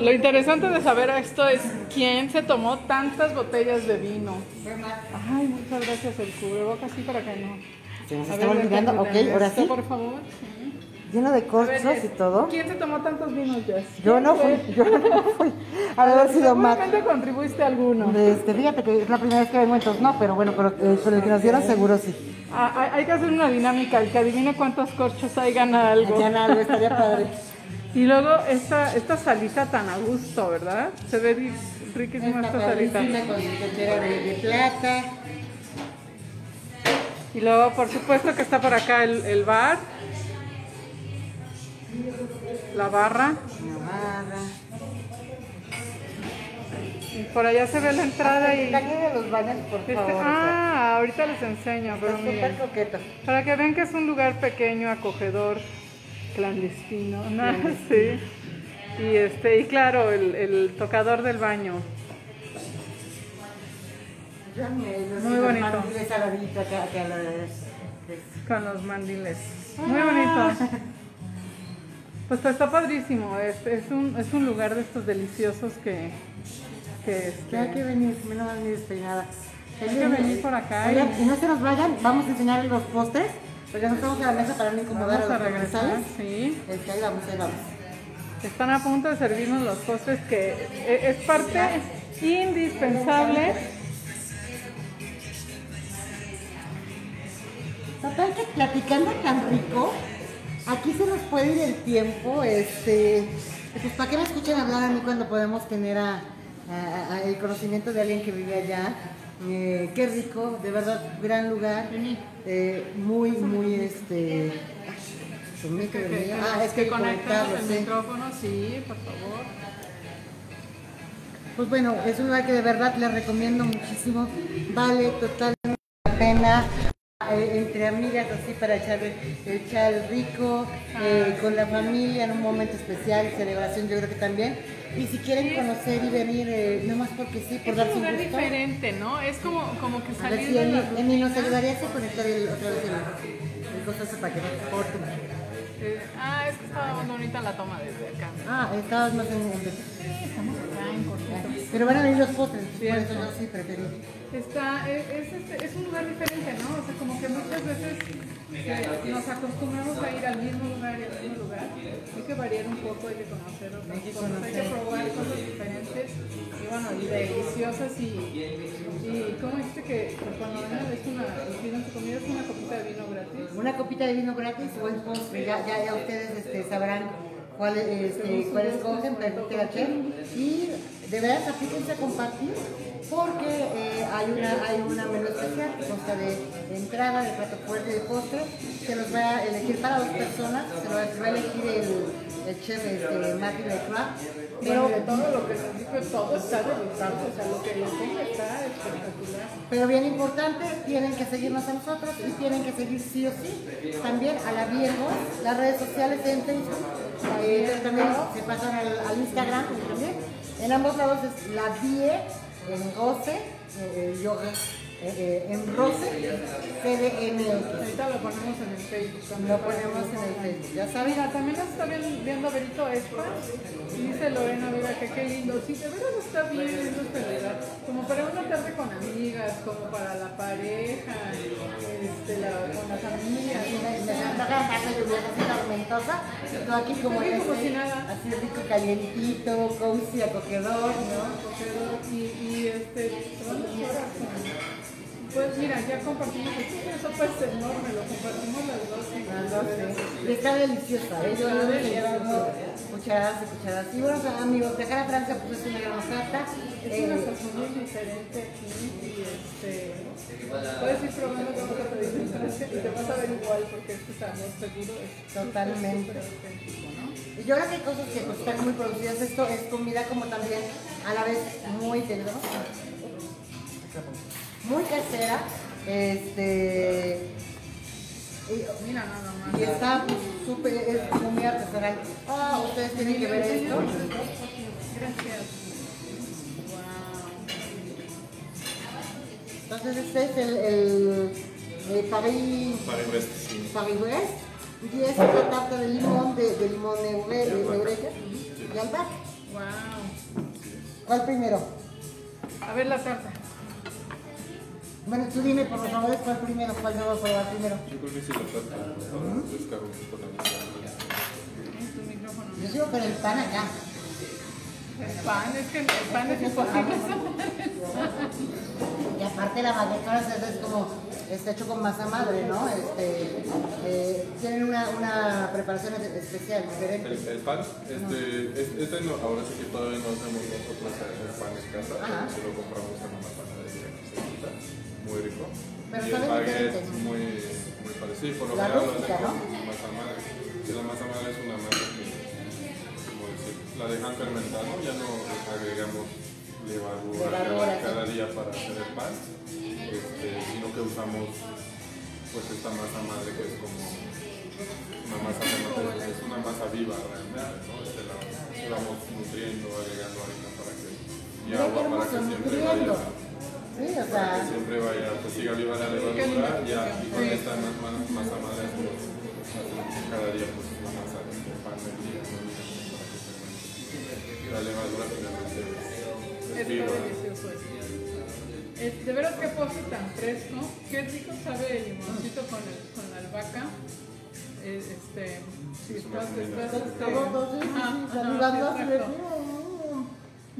Lo interesante de saber esto es quién se tomó tantas botellas de vino. Ay, muchas gracias el cubrebocas, sí, para que no. Se nos A está ver, olvidando. Ok, ahora sí. Por favor. sí. Lleno de A corchos y todo. ¿Quién se tomó tantos vinos, Jess? Yo no fui, yo no fui. <laughs> De haber sido Matt. Seguramente contribuiste a alguno. Este, fíjate que es la primera vez que vengo, entonces no, pero bueno, pero, eh, con el que nos dieron seguro sí. Ah, hay, que hacer una dinámica, el que adivine cuántos corchos hay gana algo. Ya nada, algo estaría <laughs> padre. Y luego esta, esta salita tan a gusto, ¿verdad? Se ve ri- riquísima esta salita. con de plata. Y luego, por supuesto que está por acá el, el bar, la barra. Y por allá se ve la entrada y... De los baños, por Este- favor. ah, ahorita les enseño, pero miren. Para que vean que es un lugar pequeño, acogedor, clandestino, <laughs> ¿no? Sí. Y este, y claro, el, el tocador del baño. Muy bonito. Con los mandiles. Muy bonito. Pues está padrísimo. Es, es, un, es un lugar de estos deliciosos que, que, este, hay que venir, menos mal ni despeinada. Hay que venir por acá Oigan, y- y no se nos vayan, vamos a enseñarles los postres. Pues ya nos estamos a la mesa para no incomodar vamos a regresar. comensales. Sí. Este, ahí vamos, ahí vamos. Están a punto de servirnos los postres que e- es parte indispensable. Total que platicando tan rico, aquí se nos puede ir el tiempo, este, pues para que me escuchen hablar a mí cuando podemos tener a, a- a- el conocimiento de alguien que vive allá. Eh, qué rico, de verdad, gran lugar, eh, muy, muy, este, su micro, Que, que- ah, es que que conectamos el sí. micrófono, sí, por favor. Pues bueno, es un lugar que de verdad les recomiendo muchísimo. Vale totalmente la pena. Eh, entre amigas así para echar, echar rico, eh, con la familia en un momento especial, celebración yo creo que también. Y si quieren conocer y venir, eh, no más porque sí, por Es darse un lugar gusto. diferente, ¿no? Es como, como que salir si de Emi, la Emi nos rutina. ayudaría a conectar el, otra vez el, el para que no corte. Eh, ah, es que estaba muy bonita la toma desde acá. Ah, estabas más en, Sí, estamos acá en cortito. Pero van a venir los postres, por eso yo sí preferí. Está, es, es, este- es un lugar diferente, ¿no? O sea, como que muchas veces eh, nos acostumbramos a ir al mismo lugar y al mismo lugar. Hay que variar un poco, hay que conocer otras que cosas, hay que probar cosas diferentes y bueno, y deliciosas y, y ¿cómo dijiste que, que cuando vengan es una, pidan su comida es una copita de vino gratis? Una copita de vino gratis o el postre, ya, ya, ya ustedes este, sabrán cuál, este, cuál escogen, pregúntenle a Chef. Y de verdad aplíquense a compartir porque eh, hay, una, hay una menú especial que consta de entrada, de plato fuerte y de postre. Se los va a elegir para dos personas, se los va, a elegir el, el chef este, Matthew Leclerc. Pero Pero, todo lo que nos dijo, todo está delicioso, o sea, lo que le ponga está espectacular. pero bien importante, tienen que seguirnos a nosotros y tienen que seguir sí o sí también a la Viejos, las redes sociales en Facebook, eh, también se pasan al, al Instagram también. En ambos lados es la Vie, en Goce, eh, yoga, eh, eh, en Rose CDMX. Ahorita lo ponemos en el Facebook. también Lo ponemos en el. Facebook, ya saben. Mira, también nos está viendo, Berito Espa. Y dice Lorena, mira que qué lindo. Sí, de verdad está bien lindo este. Como para una tarde con amigas, como para la pareja, este, la- con amigas. Y me, me antoja en casa lluviosa así tormentosa. y Todo aquí como Rico este, cocinada. así rico, calientito, cozy, acogedor, ¿no? Pero, y, y este, Pues mira, ya compartimos, eso pues es enorme, lo compartimos las dos. y- sí. Está deliciosa, ¿eh? Yo le he deliciosa. llevado cucharadas y cucharadas. Y bueno, amigos, viajar a Francia pues es una gran oferta. Es una sazón muy diferente aquí y este, puedes ir probando pedís en Francia y te vas a ver igual porque este sabor seguro es Totalmente. ¿no? Y yo creo que hay cosas que pues, están muy producidas. Esto es comida como también a la vez muy ¿no? muy casera. Este y, Mira nada más. y está súper, es muy artesanal. Ah, ustedes tienen que ver esto. Gracias. Entonces este es el, el, el Paris, Para el resto, sí. Paris Brest. Y es una tarta de limón, de, de limón de eureka y albahaca. Wow. ¿Cuál primero? A ver la tarta. Bueno, tú dime por favor cuál primero, cuál debo probar primero. Yo creo que sí lo trata para refrescar un poco la. Yo sigo con el pan acá. El pan, es que el pan es imposible. Y aparte la magneca es como está hecho con masa madre, ¿no? Este, eh, tienen una, una preparación especial, diferente. El, el pan, este, es- este no, ahora sí que todavía no hacemos nosotros el pan en casa, se lo compramos en una panadería que se quita, muy rico. Pero y el baguette es muy, muy parecido, por lo La lo rústica, hacen ¿no? masa madre. Y la masa madre es una masa que, la dejan fermentar, ¿no? ya no agregamos levadura cada, día para hacer el pan, este, sino que usamos pues esta masa madre que es como una masa es una masa viva realmente, ¿no? Este, la, la vamos nutriendo, agregando harina para que y agua para que siempre vaya Sí, o para que sea, siempre vaya, pues siga viva la levadura ya, y con esta ma- ma- masa madre hacemos cada día pues una masa de pan del día, ¿no? Finalmente es, es Está delicioso esto. De veras qué postre tan fresco, qué rico sabe el limoncito con, el, con la albahaca. Eh, este, si estás, estás, este, saludando así de- exacto.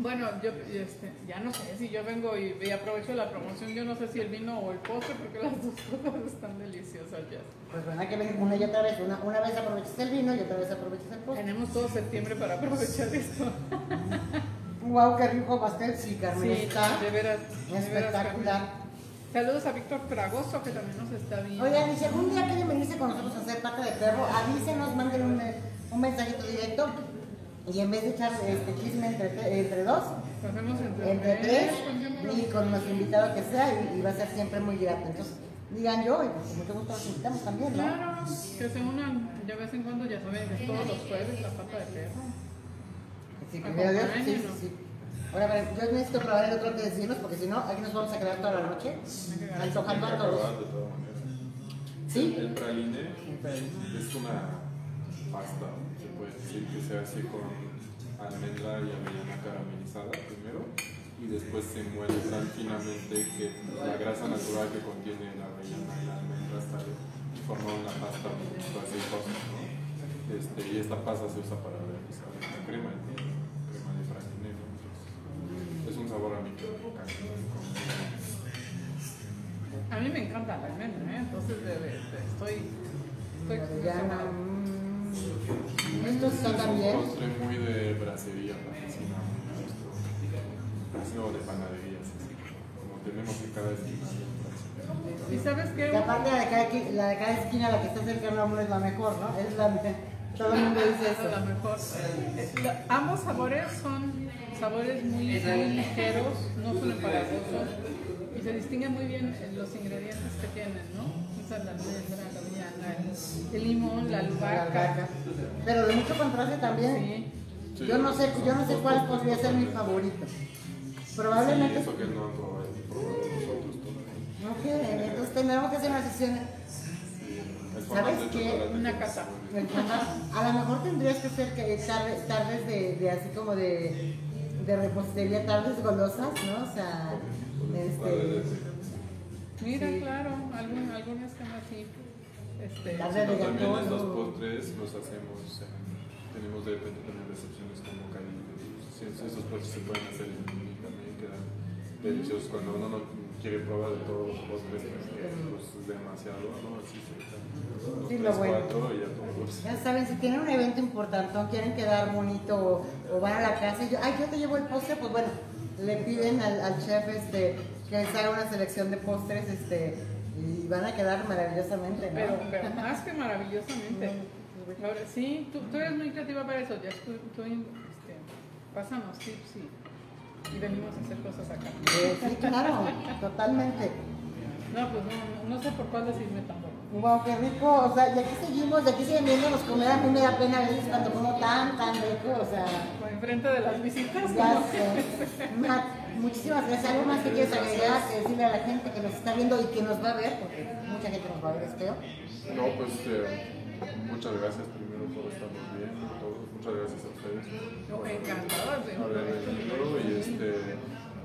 Bueno, yo este, ya no sé si yo vengo y, y aprovecho la promoción, yo no sé si el vino o el postre, porque las dos <laughs> cosas están deliciosas ya. Pues bueno, hay que una y otra vez. Una, una vez aprovechas el vino y otra vez aprovechas el postre. Tenemos todo septiembre para aprovechar esto. <laughs> Wow, qué rico pastel, sí, Carmen. Sí, está de veras. de veras, espectacular. Saludos a Víctor Fragoso, que también nos está viendo. Oigan, y si algún día quieren venirse con nosotros a hacer pata de perro, avísenos, manden un, un mensajito directo. Y en vez de echar este chisme entre, entre dos, entre, entre tres, y con nuestro invitado que sea, y, y va a ser siempre muy grato. Entonces, digan yo, y pues con mucho gusto los invitamos también, ¿no? Claro, que se unan de vez en cuando, ya saben, todos los jueves la pata de perro. Sí, primero Dios, sí, sí, sí. Ahora, a ver, yo necesito probar el otro antes de decirnos, porque si no, aquí nos vamos a quedar toda la noche antojando a todos. ¿Sí? El praline es una pasta, decir que se hace con almendra y avellana caramelizada primero y después se muele tan finamente que la grasa natural que contiene la avellana y la almendra sale y forma una pasta muy aceitosa. ¿no? Este, y esta pasta se usa para realizar la crema, el- crema de. ¿no? Entonces, es un sabor a mí que me encanta. A mí me encanta la almendra, ¿eh? entonces de, de- de- estoy, estoy. Mm. Estos están Es un también. postre muy de bracería, nuestro, nuestro de panaderías, como tenemos en cada esquina. ¿Y sabes qué? Y aparte la de, cada, la de cada esquina, la que está cerca a uno es la mejor, ¿no? Es la todo el mundo dice A la eso. mejor. Eh, la- ambos sabores son sabores muy, muy ligeros, no son empalagosos y se distinguen muy bien en los ingredientes que tienen, ¿no? Usan la almendra, la avellana, el, el limón, la La albahaca. Pero de mucho contraste también. Sí. Yo no sé, yo no sé cuál podría ser mi favorito. Sí, Probablemente. eso que no todavía. Ok, entonces tendremos que hacer una sesión. ¿Sabes qué? Una casa. A lo mejor tendrías que hacer que tarde- tardes de, de así como de, de repostería, tardes golosas, ¿no? O sea, este, Mira, Sí. claro, algún, algunas que así. Este, También estos o- postres los hacemos, en- tenemos de repente también recepciones como cariño. Sí, esos postres se pueden hacer también quedan deliciosos cuando uno no quiere probar de todos los postres, pues, que, pues, es demasiado, ¿no? Así se Sí, lo tres, bueno. cuatro y ya todos. Ya saben, si tienen un evento importante o quieren quedar bonito o, o van a la casa y yo, ay, yo te llevo el postre, pues bueno, le piden al, al chef este, que les haga una selección de postres este, y van a quedar maravillosamente, ¿no? Pero, pero más que maravillosamente. <laughs> Ahora, sí, tú, tú eres muy creativa para eso, ya tú, tú, este, pásanos tips y, y venimos a hacer cosas acá. Eh, sí, claro, totalmente. No, pues no, no, no sé por cuál decirme tampoco. Wow, qué rico, o sea, y aquí seguimos, y aquí siguen viéndonos comer, a mí me da pena a veces cuando como tan, tan rico, o sea, enfrente de las visitas. ya sé. <laughs> Muchísimas gracias. ¿Algo más que quieres agregar, que decirle a la gente que nos está viendo y que nos va a ver? Porque mucha gente nos va a ver, espero. No, pues eh, muchas gracias primero por estarnos bien, a todos. Muchas gracias a ustedes. No, encantados de y este,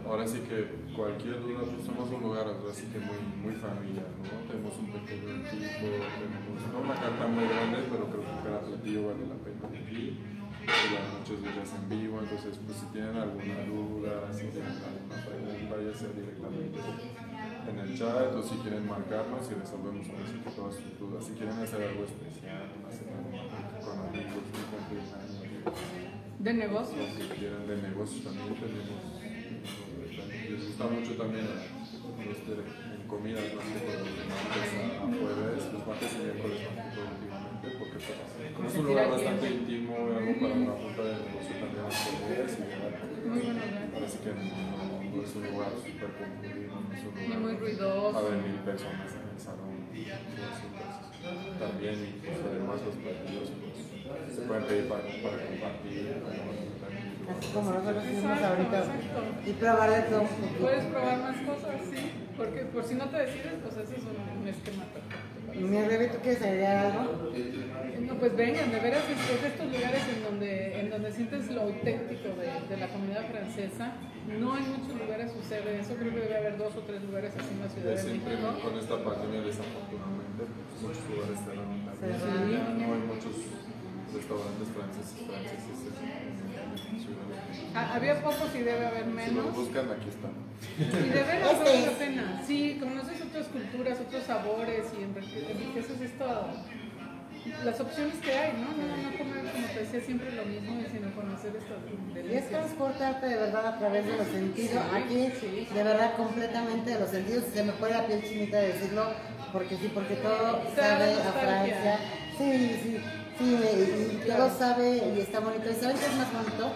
ahora sí que cualquier duda, pues somos un lugar ahora sí que muy, muy familiar, ¿no? Tenemos un pequeño equipo, tenemos no una carta muy grande, pero creo que cada platillo vale la pena. Y las noches de en vivo, entonces pues si tienen alguna duda, si tienen alguna pregunta, ya sea directamente en el chat o si quieren marcarnos y resolvemos todas sus dudas. Si quieren hacer algo especial, una cena con amigos, un cumpleaños, De negocios. si quieren de negocios también tenemos les gusta mucho también este, en comidas más que todo los martes a, jueves los martes y miércoles más que todo últimamente porque pues, es un lugar bastante íntimo algo para una junta de negocio también y ¿eh? parece que no, es un lugar súper concurrido no es un lugar Ni muy ruidoso. a ver mil personas en el salón y eso, también y pues, además los platillos pues, se pueden pedir para, para compartir Así como nosotros hicimos ahorita. exacto. Y probar de todo. Puedes probar más cosas, sí. Porque por si no te decides, pues ese es un, esquema. Mi Rebe, ¿tú quieres agregar algo? No, pues vengan, de veras es, es estos lugares en donde, en donde sientes lo auténtico de, de la comunidad francesa. No en muchos lugares sucede eso, creo que debe haber dos o tres lugares así en la Ciudad de siempre México. con esta pandemia desafortunadamente pues, muchos lugares cerraron también. No hay muchos restaurantes franceses franceses en en Ciudad de México. Ah, había pocos y debe haber Si los menos. buscan aquí están. Y de veras Este vale la pena. Sí, conoces otras culturas, otros sabores y enrique- enriqueces esto. Las opciones que hay, ¿no? No, no comer, como te decía, siempre lo mismo, sino conocer estas Y es delicias. transportarte de verdad a través de los sentidos. Sí, Aquí, sí. de verdad, completamente de los sentidos. Se me pone la piel chinita de decirlo, porque sí, porque todo sabe a. Francia. Sí, sí, sí, me- y todo sabe y está bonito. ¿Y saben qué es más bonito?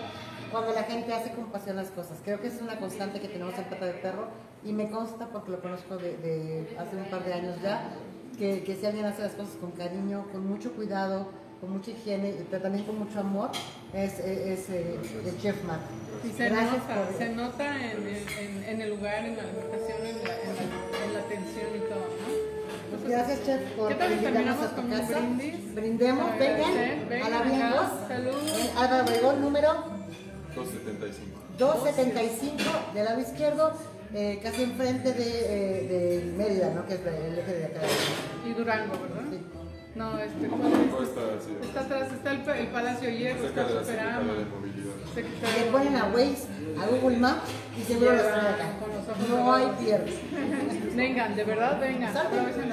Cuando la gente hace con pasión las cosas. Creo que es una constante que tenemos en Pata de Perro y me consta porque lo conozco de, de hace un par de años ya, que, que si alguien hace las cosas con cariño, con mucho cuidado, con mucha higiene, pero también con mucho amor, es, es, es, eh, el chef Matt. Y se Gracias nota, por- se nota en el, en, en el lugar, en la alimentación, en la, en la, en la atención y todo, ¿no? Entonces, Gracias, chef, por ¿Qué tal si invitarnos terminamos a tu con casa. brindis? Brindemos, vengan, a la bien voz. salud. En Álvaro Obregón, número 275. 275, del lado izquierdo, eh, casi enfrente de, eh, de Mérida, ¿no? Que es el eje de acá. Y Durango, ¿verdad? Sí. No, este, está atrás, está el, el Palacio Hierro, está Superama. Le ponen a Waze, a Google Maps y seguro lo están acá. Los No hay pierde. <laughs> Vengan, de verdad, vengan. Salte. Aprovechen